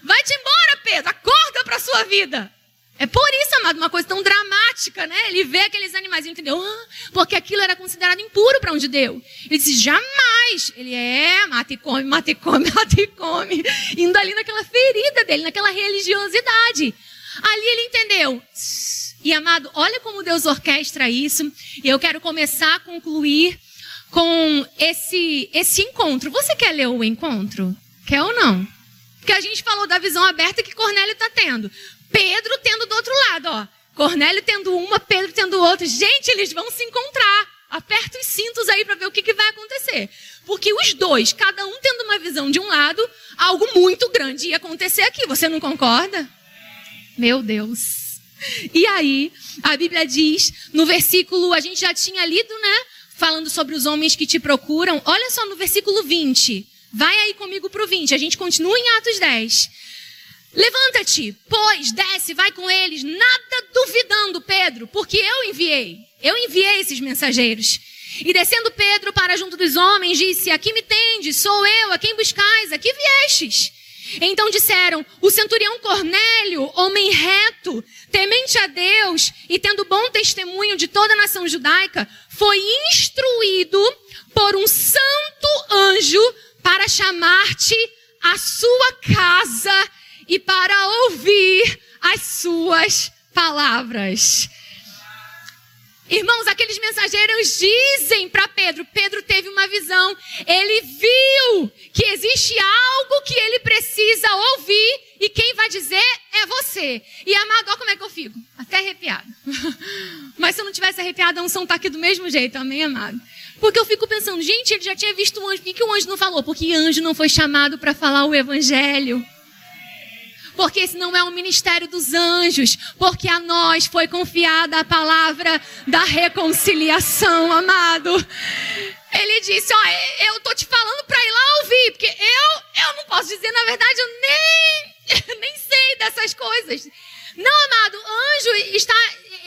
Speaker 2: Vai-te embora, Pedro! Acorda para a sua vida! É por isso, amado, uma coisa tão dramática, né? Ele vê aqueles animais, entendeu? Ah, porque aquilo era considerado impuro para um judeu. Ele disse, jamais. Ele é, mata e come, mata e come, [laughs] mata e come. Indo ali naquela ferida dele, naquela religiosidade. Ali ele entendeu. E, amado, olha como Deus orquestra isso. E eu quero começar a concluir com esse, esse encontro. Você quer ler o encontro? Quer ou não? Porque a gente falou da visão aberta que Cornélio está tendo. Pedro tendo do outro lado, ó. Cornélio tendo uma, Pedro tendo outra. Gente, eles vão se encontrar. Aperta os cintos aí para ver o que, que vai acontecer. Porque os dois, cada um tendo uma visão de um lado, algo muito grande ia acontecer aqui. Você não concorda? Meu Deus. E aí, a Bíblia diz, no versículo, a gente já tinha lido, né? Falando sobre os homens que te procuram. Olha só no versículo 20. Vai aí comigo para o 20. A gente continua em Atos 10. Levanta-te, pois, desce, vai com eles, nada duvidando, Pedro, porque eu enviei. Eu enviei esses mensageiros. E descendo Pedro para junto dos homens, disse: Aqui me tendes, sou eu, a quem buscais, aqui viestes. Então disseram: O centurião Cornélio, homem reto, temente a Deus e tendo bom testemunho de toda a nação judaica, foi instruído por um santo anjo para chamar-te à sua casa e para ouvir as suas palavras. Irmãos, aqueles mensageiros dizem para Pedro: Pedro teve uma visão, ele viu que existe algo que ele precisa ouvir e quem vai dizer é você. E amado, olha como é que eu fico, até arrepiado. [laughs] Mas se eu não tivesse arrepiado, a unção está aqui do mesmo jeito, amém, amado? Porque eu fico pensando, gente, ele já tinha visto o anjo, por que, que o anjo não falou? Porque anjo não foi chamado para falar o evangelho porque esse não é um ministério dos anjos, porque a nós foi confiada a palavra da reconciliação, amado. Ele disse: Ó, eu tô te falando para ir lá ouvir, porque eu, eu não posso dizer, na verdade, eu nem, [laughs] nem sei dessas coisas. Não, amado, anjo está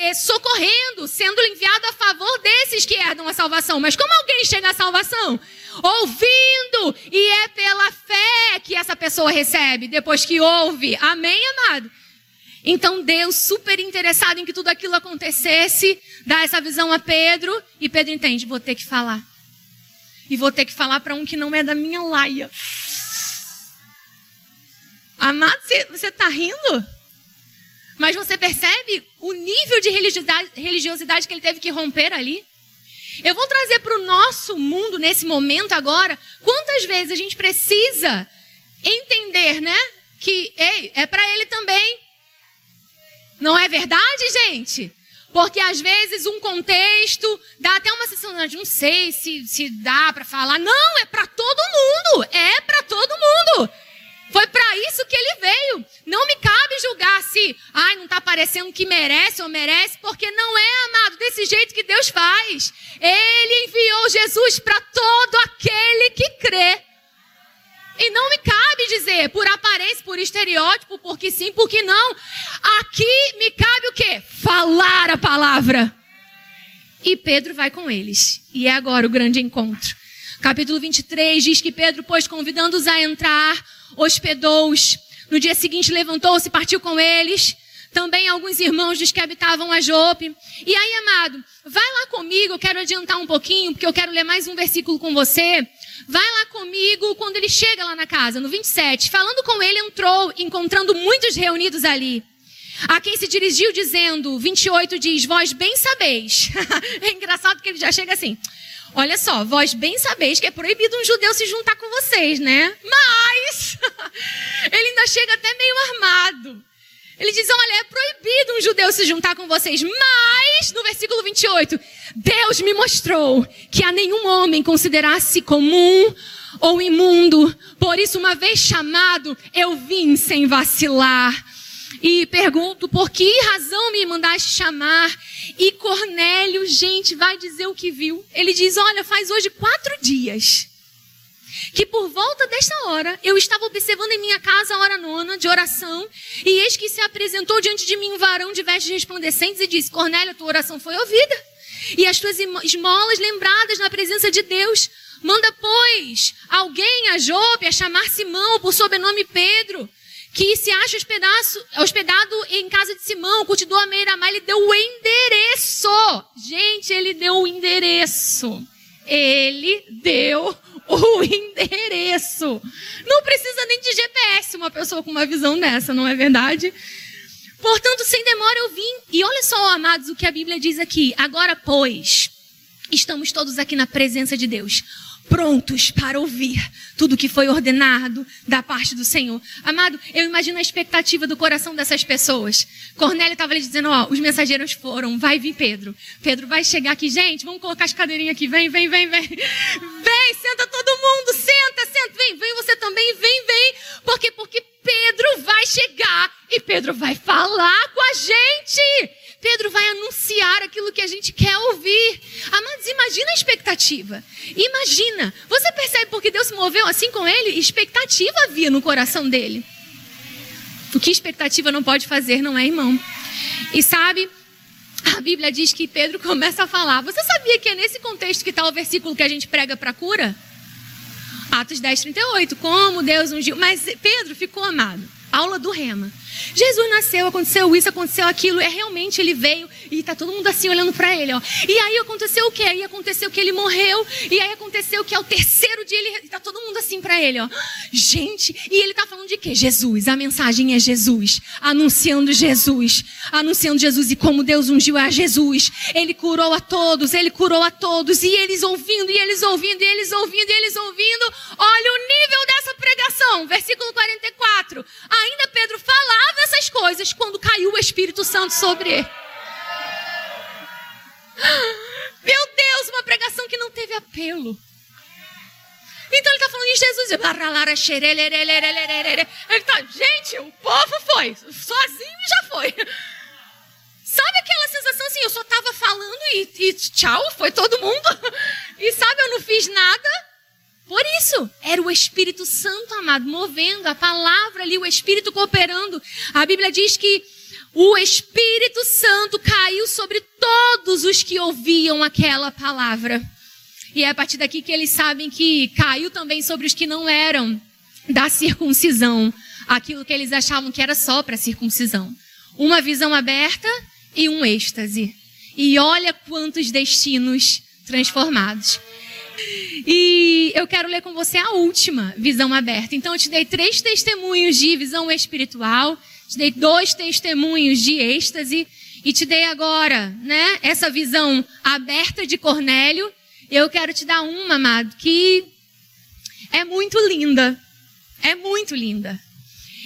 Speaker 2: é, socorrendo, sendo enviado a favor desses que herdam a salvação. Mas como alguém chega à salvação? ouvindo, e é pela fé que essa pessoa recebe, depois que ouve. Amém, amado? Então Deus, super interessado em que tudo aquilo acontecesse, dá essa visão a Pedro, e Pedro entende: vou ter que falar. E vou ter que falar para um que não é da minha laia. Amado, você está rindo? Mas você percebe o nível de religiosidade, que ele teve que romper ali? Eu vou trazer para o nosso mundo nesse momento agora, quantas vezes a gente precisa entender, né? Que, ei, é para ele também. Não é verdade, gente? Porque às vezes um contexto dá até uma sensação, não sei se, se dá para falar. Não, é para todo mundo. É para todo mundo. Foi para isso que ele veio. Não me cabe julgar se, ai, não está parecendo que merece ou merece, porque não é amado desse jeito que Deus faz. Ele enviou Jesus para todo aquele que crê. E não me cabe dizer por aparência, por estereótipo, porque sim, porque não. Aqui me cabe o quê? Falar a palavra. E Pedro vai com eles. E é agora o grande encontro. Capítulo 23 diz que Pedro, pois, convidando-os a entrar, hospedou-os. No dia seguinte levantou-se partiu com eles. Também alguns irmãos dos que habitavam a Jope. E aí, amado, vai lá comigo, eu quero adiantar um pouquinho, porque eu quero ler mais um versículo com você. Vai lá comigo quando ele chega lá na casa, no 27. Falando com ele, entrou, encontrando muitos reunidos ali. A quem se dirigiu dizendo, 28 diz, vós bem sabeis. [laughs] é engraçado que ele já chega assim. Olha só, vós bem sabeis que é proibido um judeu se juntar com vocês, né? Mas [laughs] ele ainda chega até meio armado. Ele diz: Olha, é proibido um judeu se juntar com vocês. Mas, no versículo 28, Deus me mostrou que a nenhum homem considerasse comum ou imundo. Por isso, uma vez chamado, eu vim sem vacilar. E pergunto: Por que razão me mandaste chamar? E Cornélio, gente, vai dizer o que viu. Ele diz: Olha, faz hoje quatro dias que por volta desta hora eu estava observando em minha casa a hora nona de oração, e eis que se apresentou diante de mim um varão de vestes resplandecentes e disse: Cornélio, tua oração foi ouvida, e as tuas esmolas lembradas na presença de Deus. Manda, pois, alguém a Jope a chamar Simão por sobrenome Pedro que se acha hospedado em casa de Simão, curtidor a Meiramá, ele deu o endereço. Gente, ele deu o endereço. Ele deu o endereço. Não precisa nem de GPS uma pessoa com uma visão dessa, não é verdade? Portanto, sem demora eu vim. E olha só, amados, o que a Bíblia diz aqui. Agora, pois, estamos todos aqui na presença de Deus prontos para ouvir tudo que foi ordenado da parte do Senhor. Amado, eu imagino a expectativa do coração dessas pessoas. Cornélio estava ali dizendo: Ó, os mensageiros foram, vai vir Pedro. Pedro vai chegar aqui, gente, vamos colocar as cadeirinhas aqui, vem, vem, vem, vem. Vem, senta todo mundo, senta, senta, vem, vem você também, vem, vem. Por quê? Porque Pedro vai chegar e Pedro vai falar com a gente. Pedro vai anunciar aquilo que a gente quer ouvir. Amados, imagina a expectativa. Imagina. Você percebe porque Deus se moveu assim com ele? Expectativa havia no coração dele. O que expectativa não pode fazer, não é, irmão? E sabe, a Bíblia diz que Pedro [laughs] começa a falar. Você sabia que é nesse contexto que está o versículo que a gente prega para cura? Atos 10, 38. Como Deus ungiu. Mas Pedro ficou amado. Aula do rema. Jesus nasceu, aconteceu isso, aconteceu aquilo. É realmente ele veio e tá todo mundo assim olhando para ele, ó. E aí aconteceu o quê? Aí aconteceu que ele morreu. E aí aconteceu que ao terceiro dia ele tá todo mundo assim para ele, ó. Gente, e ele tá falando de quê? Jesus. A mensagem é Jesus, anunciando Jesus, anunciando Jesus e como Deus ungiu a Jesus. Ele curou a todos, ele curou a todos e eles ouvindo, e eles ouvindo, e eles ouvindo, e eles ouvindo. Olha o nível dessa Versículo 44. Ainda Pedro falava essas coisas quando caiu o Espírito Santo sobre ele. Meu Deus, uma pregação que não teve apelo. Então ele está falando de Jesus. Ele está, gente, o povo foi, sozinho já foi. Sabe aquela sensação assim, eu só estava falando e, e tchau, foi todo mundo. E sabe, eu não fiz nada. Por isso, era o Espírito Santo, amado, movendo a palavra ali, o Espírito cooperando. A Bíblia diz que o Espírito Santo caiu sobre todos os que ouviam aquela palavra. E é a partir daqui que eles sabem que caiu também sobre os que não eram da circuncisão, aquilo que eles achavam que era só para circuncisão. Uma visão aberta e um êxtase. E olha quantos destinos transformados. E eu quero ler com você a última visão aberta. Então, eu te dei três testemunhos de visão espiritual, te dei dois testemunhos de êxtase, e te dei agora, né, essa visão aberta de Cornélio. Eu quero te dar uma, amado, que é muito linda. É muito linda.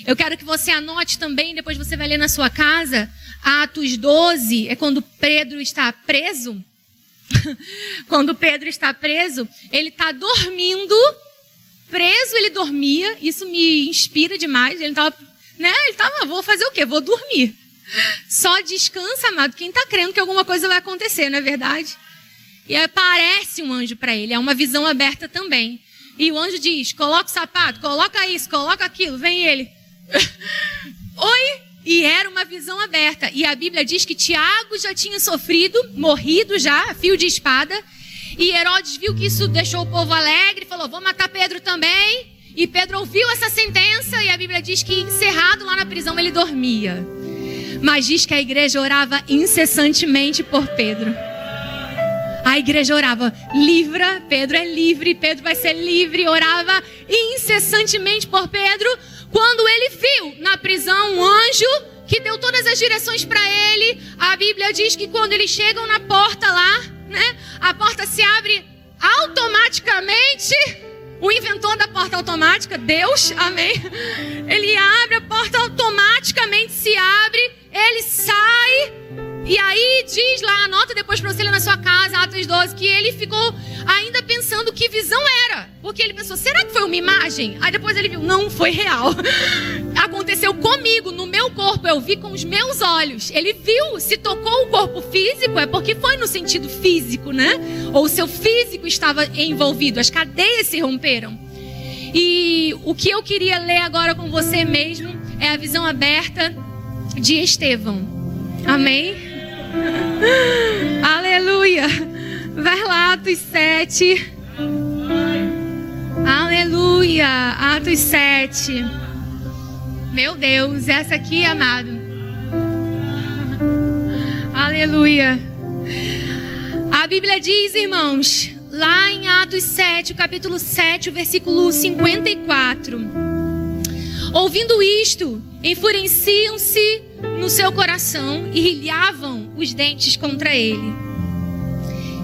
Speaker 2: Eu quero que você anote também, depois você vai ler na sua casa, Atos 12, é quando Pedro está preso. [laughs] Quando Pedro está preso, ele está dormindo, preso ele dormia, isso me inspira demais. Ele estava, né? Ele estava, vou fazer o quê? Vou dormir. [gasps] Só descansa, amado, quem está crendo que alguma coisa vai acontecer, não é verdade? E aparece um anjo para ele, é uma visão aberta também. E o anjo diz: coloca o sapato, coloca isso, coloca aquilo. Vem ele. [laughs] Oi? E era uma visão aberta. E a Bíblia diz que Tiago já tinha sofrido, morrido já, fio de espada. E Herodes viu que isso deixou o povo alegre, falou: vou matar Pedro também. E Pedro ouviu essa sentença, e a Bíblia diz que encerrado lá na prisão ele dormia. Mas diz que a igreja orava incessantemente por Pedro. A igreja orava, livra, Pedro é livre, Pedro vai ser livre, orava incessantemente por Pedro, quando ele viu na prisão um anjo que deu todas as direções para ele, a Bíblia diz que quando eles chegam na porta lá, né, a porta se abre automaticamente. O inventor da porta automática, Deus, amém. Ele abre a porta automaticamente, se abre, ele sai e aí diz lá, anota depois para você ler na sua casa, Atos 12, que ele ficou ainda pensando que visão era. Porque ele pensou, será que foi uma imagem? Aí depois ele viu, não, foi real. [laughs] Aconteceu comigo, no meu corpo, eu vi com os meus olhos. Ele viu, se tocou o corpo físico, é porque foi no sentido físico, né? Ou o seu físico estava envolvido, as cadeias se romperam. E o que eu queria ler agora com você mesmo é a visão aberta de Estevão. Amém? [laughs] Aleluia. Vai lá, Atos 7. Aleluia. Atos 7. Meu Deus, essa aqui, amado. Aleluia. A Bíblia diz, irmãos, lá em Atos 7, o capítulo 7, o versículo 54. Ouvindo isto, enfureciam-se no seu coração e rilhavam os dentes contra ele.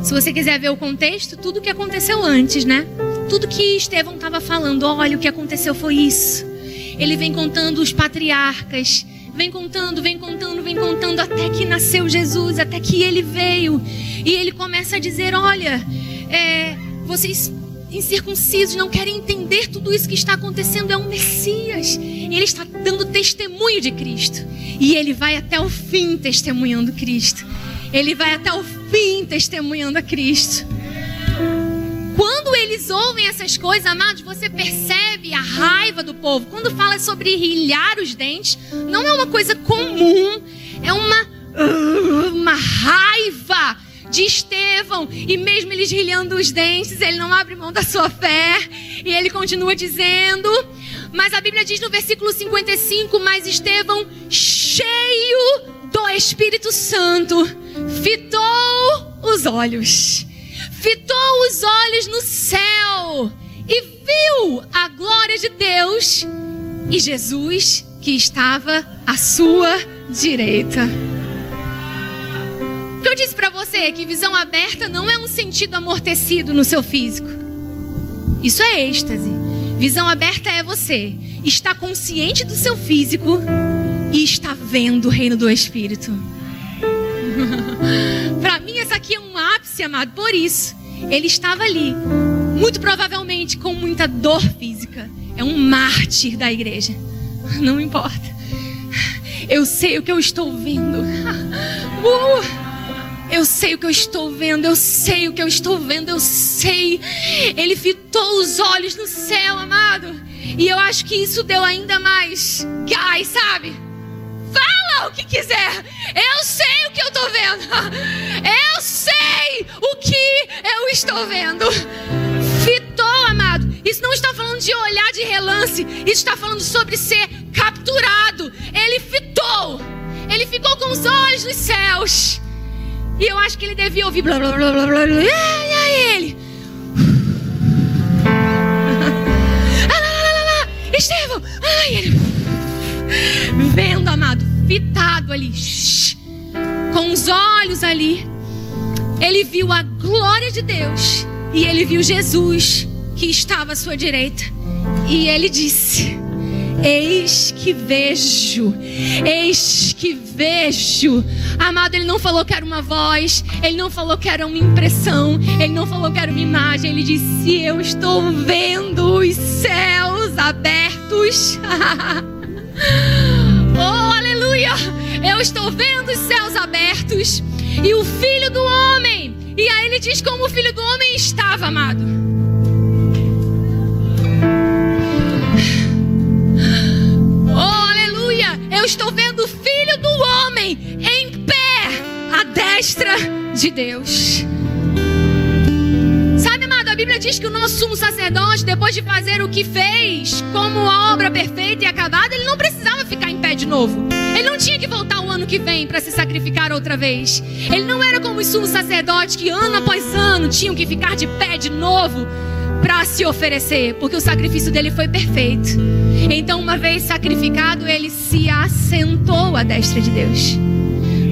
Speaker 2: Se você quiser ver o contexto, tudo o que aconteceu antes, né? Tudo que Estevão estava falando, olha, o que aconteceu foi isso. Ele vem contando os patriarcas, vem contando, vem contando, vem contando, até que nasceu Jesus, até que ele veio. E ele começa a dizer: Olha, é, vocês incircuncisos não querem entender tudo isso que está acontecendo, é um Messias. Ele está dando testemunho de Cristo. E ele vai até o fim testemunhando Cristo. Ele vai até o fim testemunhando a Cristo. Quando eles ouvem essas coisas, amados, você percebe a raiva do povo. Quando fala sobre rilhar os dentes, não é uma coisa comum, é uma, uma raiva de Estevão. E mesmo ele esrilhando os dentes, ele não abre mão da sua fé. E ele continua dizendo. Mas a Bíblia diz no versículo 55: Mas Estevão, cheio do Espírito Santo, fitou os olhos. Fitou os olhos no céu e viu a glória de Deus e Jesus que estava à sua direita. Eu disse para você que visão aberta não é um sentido amortecido no seu físico. Isso é êxtase. Visão aberta é você está consciente do seu físico e está vendo o reino do Espírito. [laughs] para mim, essa aqui é um ápice, amado. Por isso, ele estava ali, muito provavelmente com muita dor física. É um mártir da igreja. Não importa. Eu sei o que eu estou vendo. [laughs] Uh, eu sei o que eu estou vendo. Eu sei o que eu estou vendo. Eu sei. Ele fitou os olhos no céu, amado. E eu acho que isso deu ainda mais gás, sabe? Fala o que quiser. Eu sei o que eu estou vendo. Eu sei o que eu estou vendo. Fitou, amado. Isso não está falando de olhar de relance. Isso está falando sobre ser capturado. Ele fitou. Ele ficou com os olhos nos céus. E eu acho que ele devia ouvir blá blá blá blá blá. blá. E ele. Estevão! Ai, ele. Vendo, amado, fitado ali, com os olhos ali, ele viu a glória de Deus e ele viu Jesus que estava à sua direita. E ele disse: Eis que vejo, eis que vejo. Amado, ele não falou que era uma voz, ele não falou que era uma impressão, ele não falou que era uma imagem, ele disse: Eu estou vendo os céus abertos. [laughs] oh, aleluia! Eu estou vendo os céus abertos e o filho do homem. E aí ele diz como o filho do homem estava, amado. Estou vendo o Filho do Homem em pé à destra de Deus. Sabe, amado, a Bíblia diz que o nosso sumo sacerdote, depois de fazer o que fez, como a obra perfeita e acabada, ele não precisava ficar em pé de novo. Ele não tinha que voltar o ano que vem para se sacrificar outra vez. Ele não era como os sumos sacerdotes que ano após ano tinham que ficar de pé de novo para se oferecer, porque o sacrifício dele foi perfeito. Então, uma vez sacrificado, ele se assentou à destra de Deus.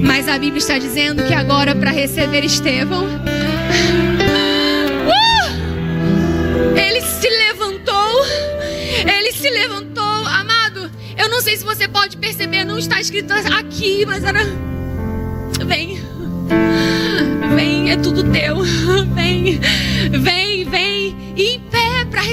Speaker 2: Mas a Bíblia está dizendo que agora, para receber Estevão, uh, ele se levantou, ele se levantou, amado. Eu não sei se você pode perceber, não está escrito aqui, mas era. Vem, vem, é tudo teu, [laughs] vem, vem,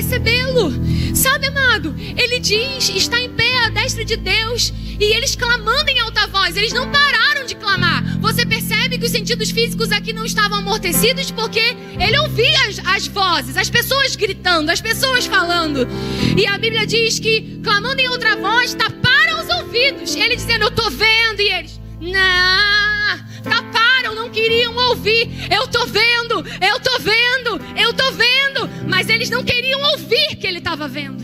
Speaker 2: recebê-lo. Sabe, amado? Ele diz: está em pé à destra de Deus. E eles clamando em alta voz, eles não pararam de clamar. Você percebe que os sentidos físicos aqui não estavam amortecidos porque ele ouvia as, as vozes, as pessoas gritando, as pessoas falando. E a Bíblia diz que clamando em outra voz taparam os ouvidos. Ele dizendo: Eu estou vendo. E eles: Não, taparam, não queriam ouvir. Eu estou vendo, eu estou vendo, eu estou vendo. Mas eles não queriam ouvir que ele estava vendo.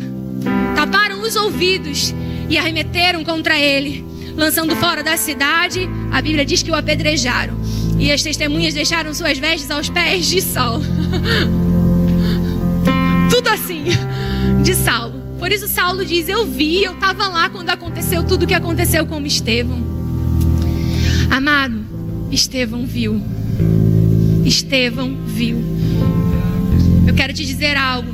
Speaker 2: Taparam os ouvidos e arremeteram contra ele, lançando fora da cidade. A Bíblia diz que o apedrejaram. E as testemunhas deixaram suas vestes aos pés de Saulo. [laughs] Tudo assim, de Saulo. Por isso Saulo diz: Eu vi, eu estava lá quando aconteceu tudo o que aconteceu com Estevão. Amado, Estevão viu. Estevão viu. Eu quero te dizer algo.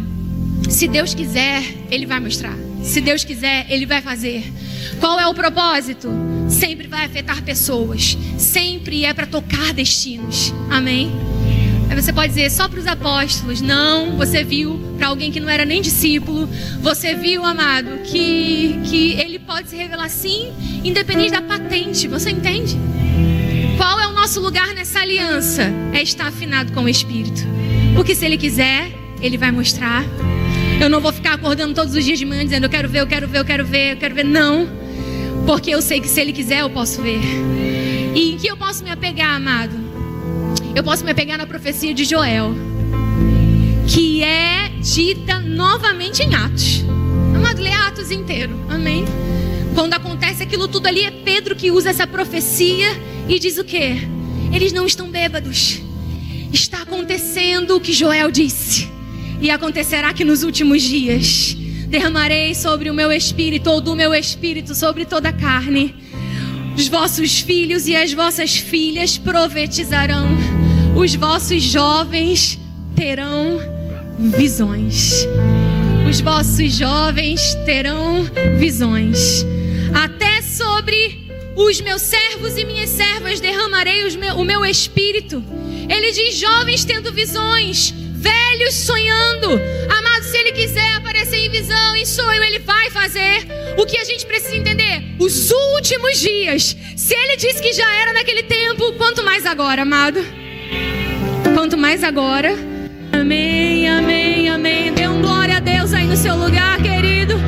Speaker 2: Se Deus quiser, Ele vai mostrar. Se Deus quiser, Ele vai fazer. Qual é o propósito? Sempre vai afetar pessoas. Sempre é para tocar destinos. Amém? Aí você pode dizer só para os apóstolos. Não, você viu para alguém que não era nem discípulo. Você viu, amado, que, que ele pode se revelar sim, independente da patente. Você entende? Qual é o nosso lugar nessa aliança? É estar afinado com o Espírito. Porque se Ele quiser, Ele vai mostrar. Eu não vou ficar acordando todos os dias de manhã dizendo eu quero ver, eu quero ver, eu quero ver, eu quero ver. Não. Porque eu sei que se Ele quiser, eu posso ver. E em que eu posso me apegar, amado? eu posso me pegar na profecia de Joel, que é dita novamente em Atos. Amado, lê Atos inteiro. Amém? Quando acontece aquilo tudo ali, é Pedro que usa essa profecia e diz o quê? Eles não estão bêbados. Está acontecendo o que Joel disse. E acontecerá que nos últimos dias derramarei sobre o meu espírito, ou do meu espírito, sobre toda a carne. Os vossos filhos e as vossas filhas profetizarão. Os vossos jovens terão visões. Os vossos jovens terão visões. Até sobre os meus servos e minhas servas derramarei meu, o meu espírito. Ele diz: jovens tendo visões, velhos sonhando. Amado, se ele quiser aparecer em visão, em sonho, ele vai fazer. O que a gente precisa entender? Os últimos dias. Se ele disse que já era naquele tempo, quanto mais agora, amado? Quanto mais agora. Amém, amém, amém. Dê um glória a Deus aí no seu lugar, querido.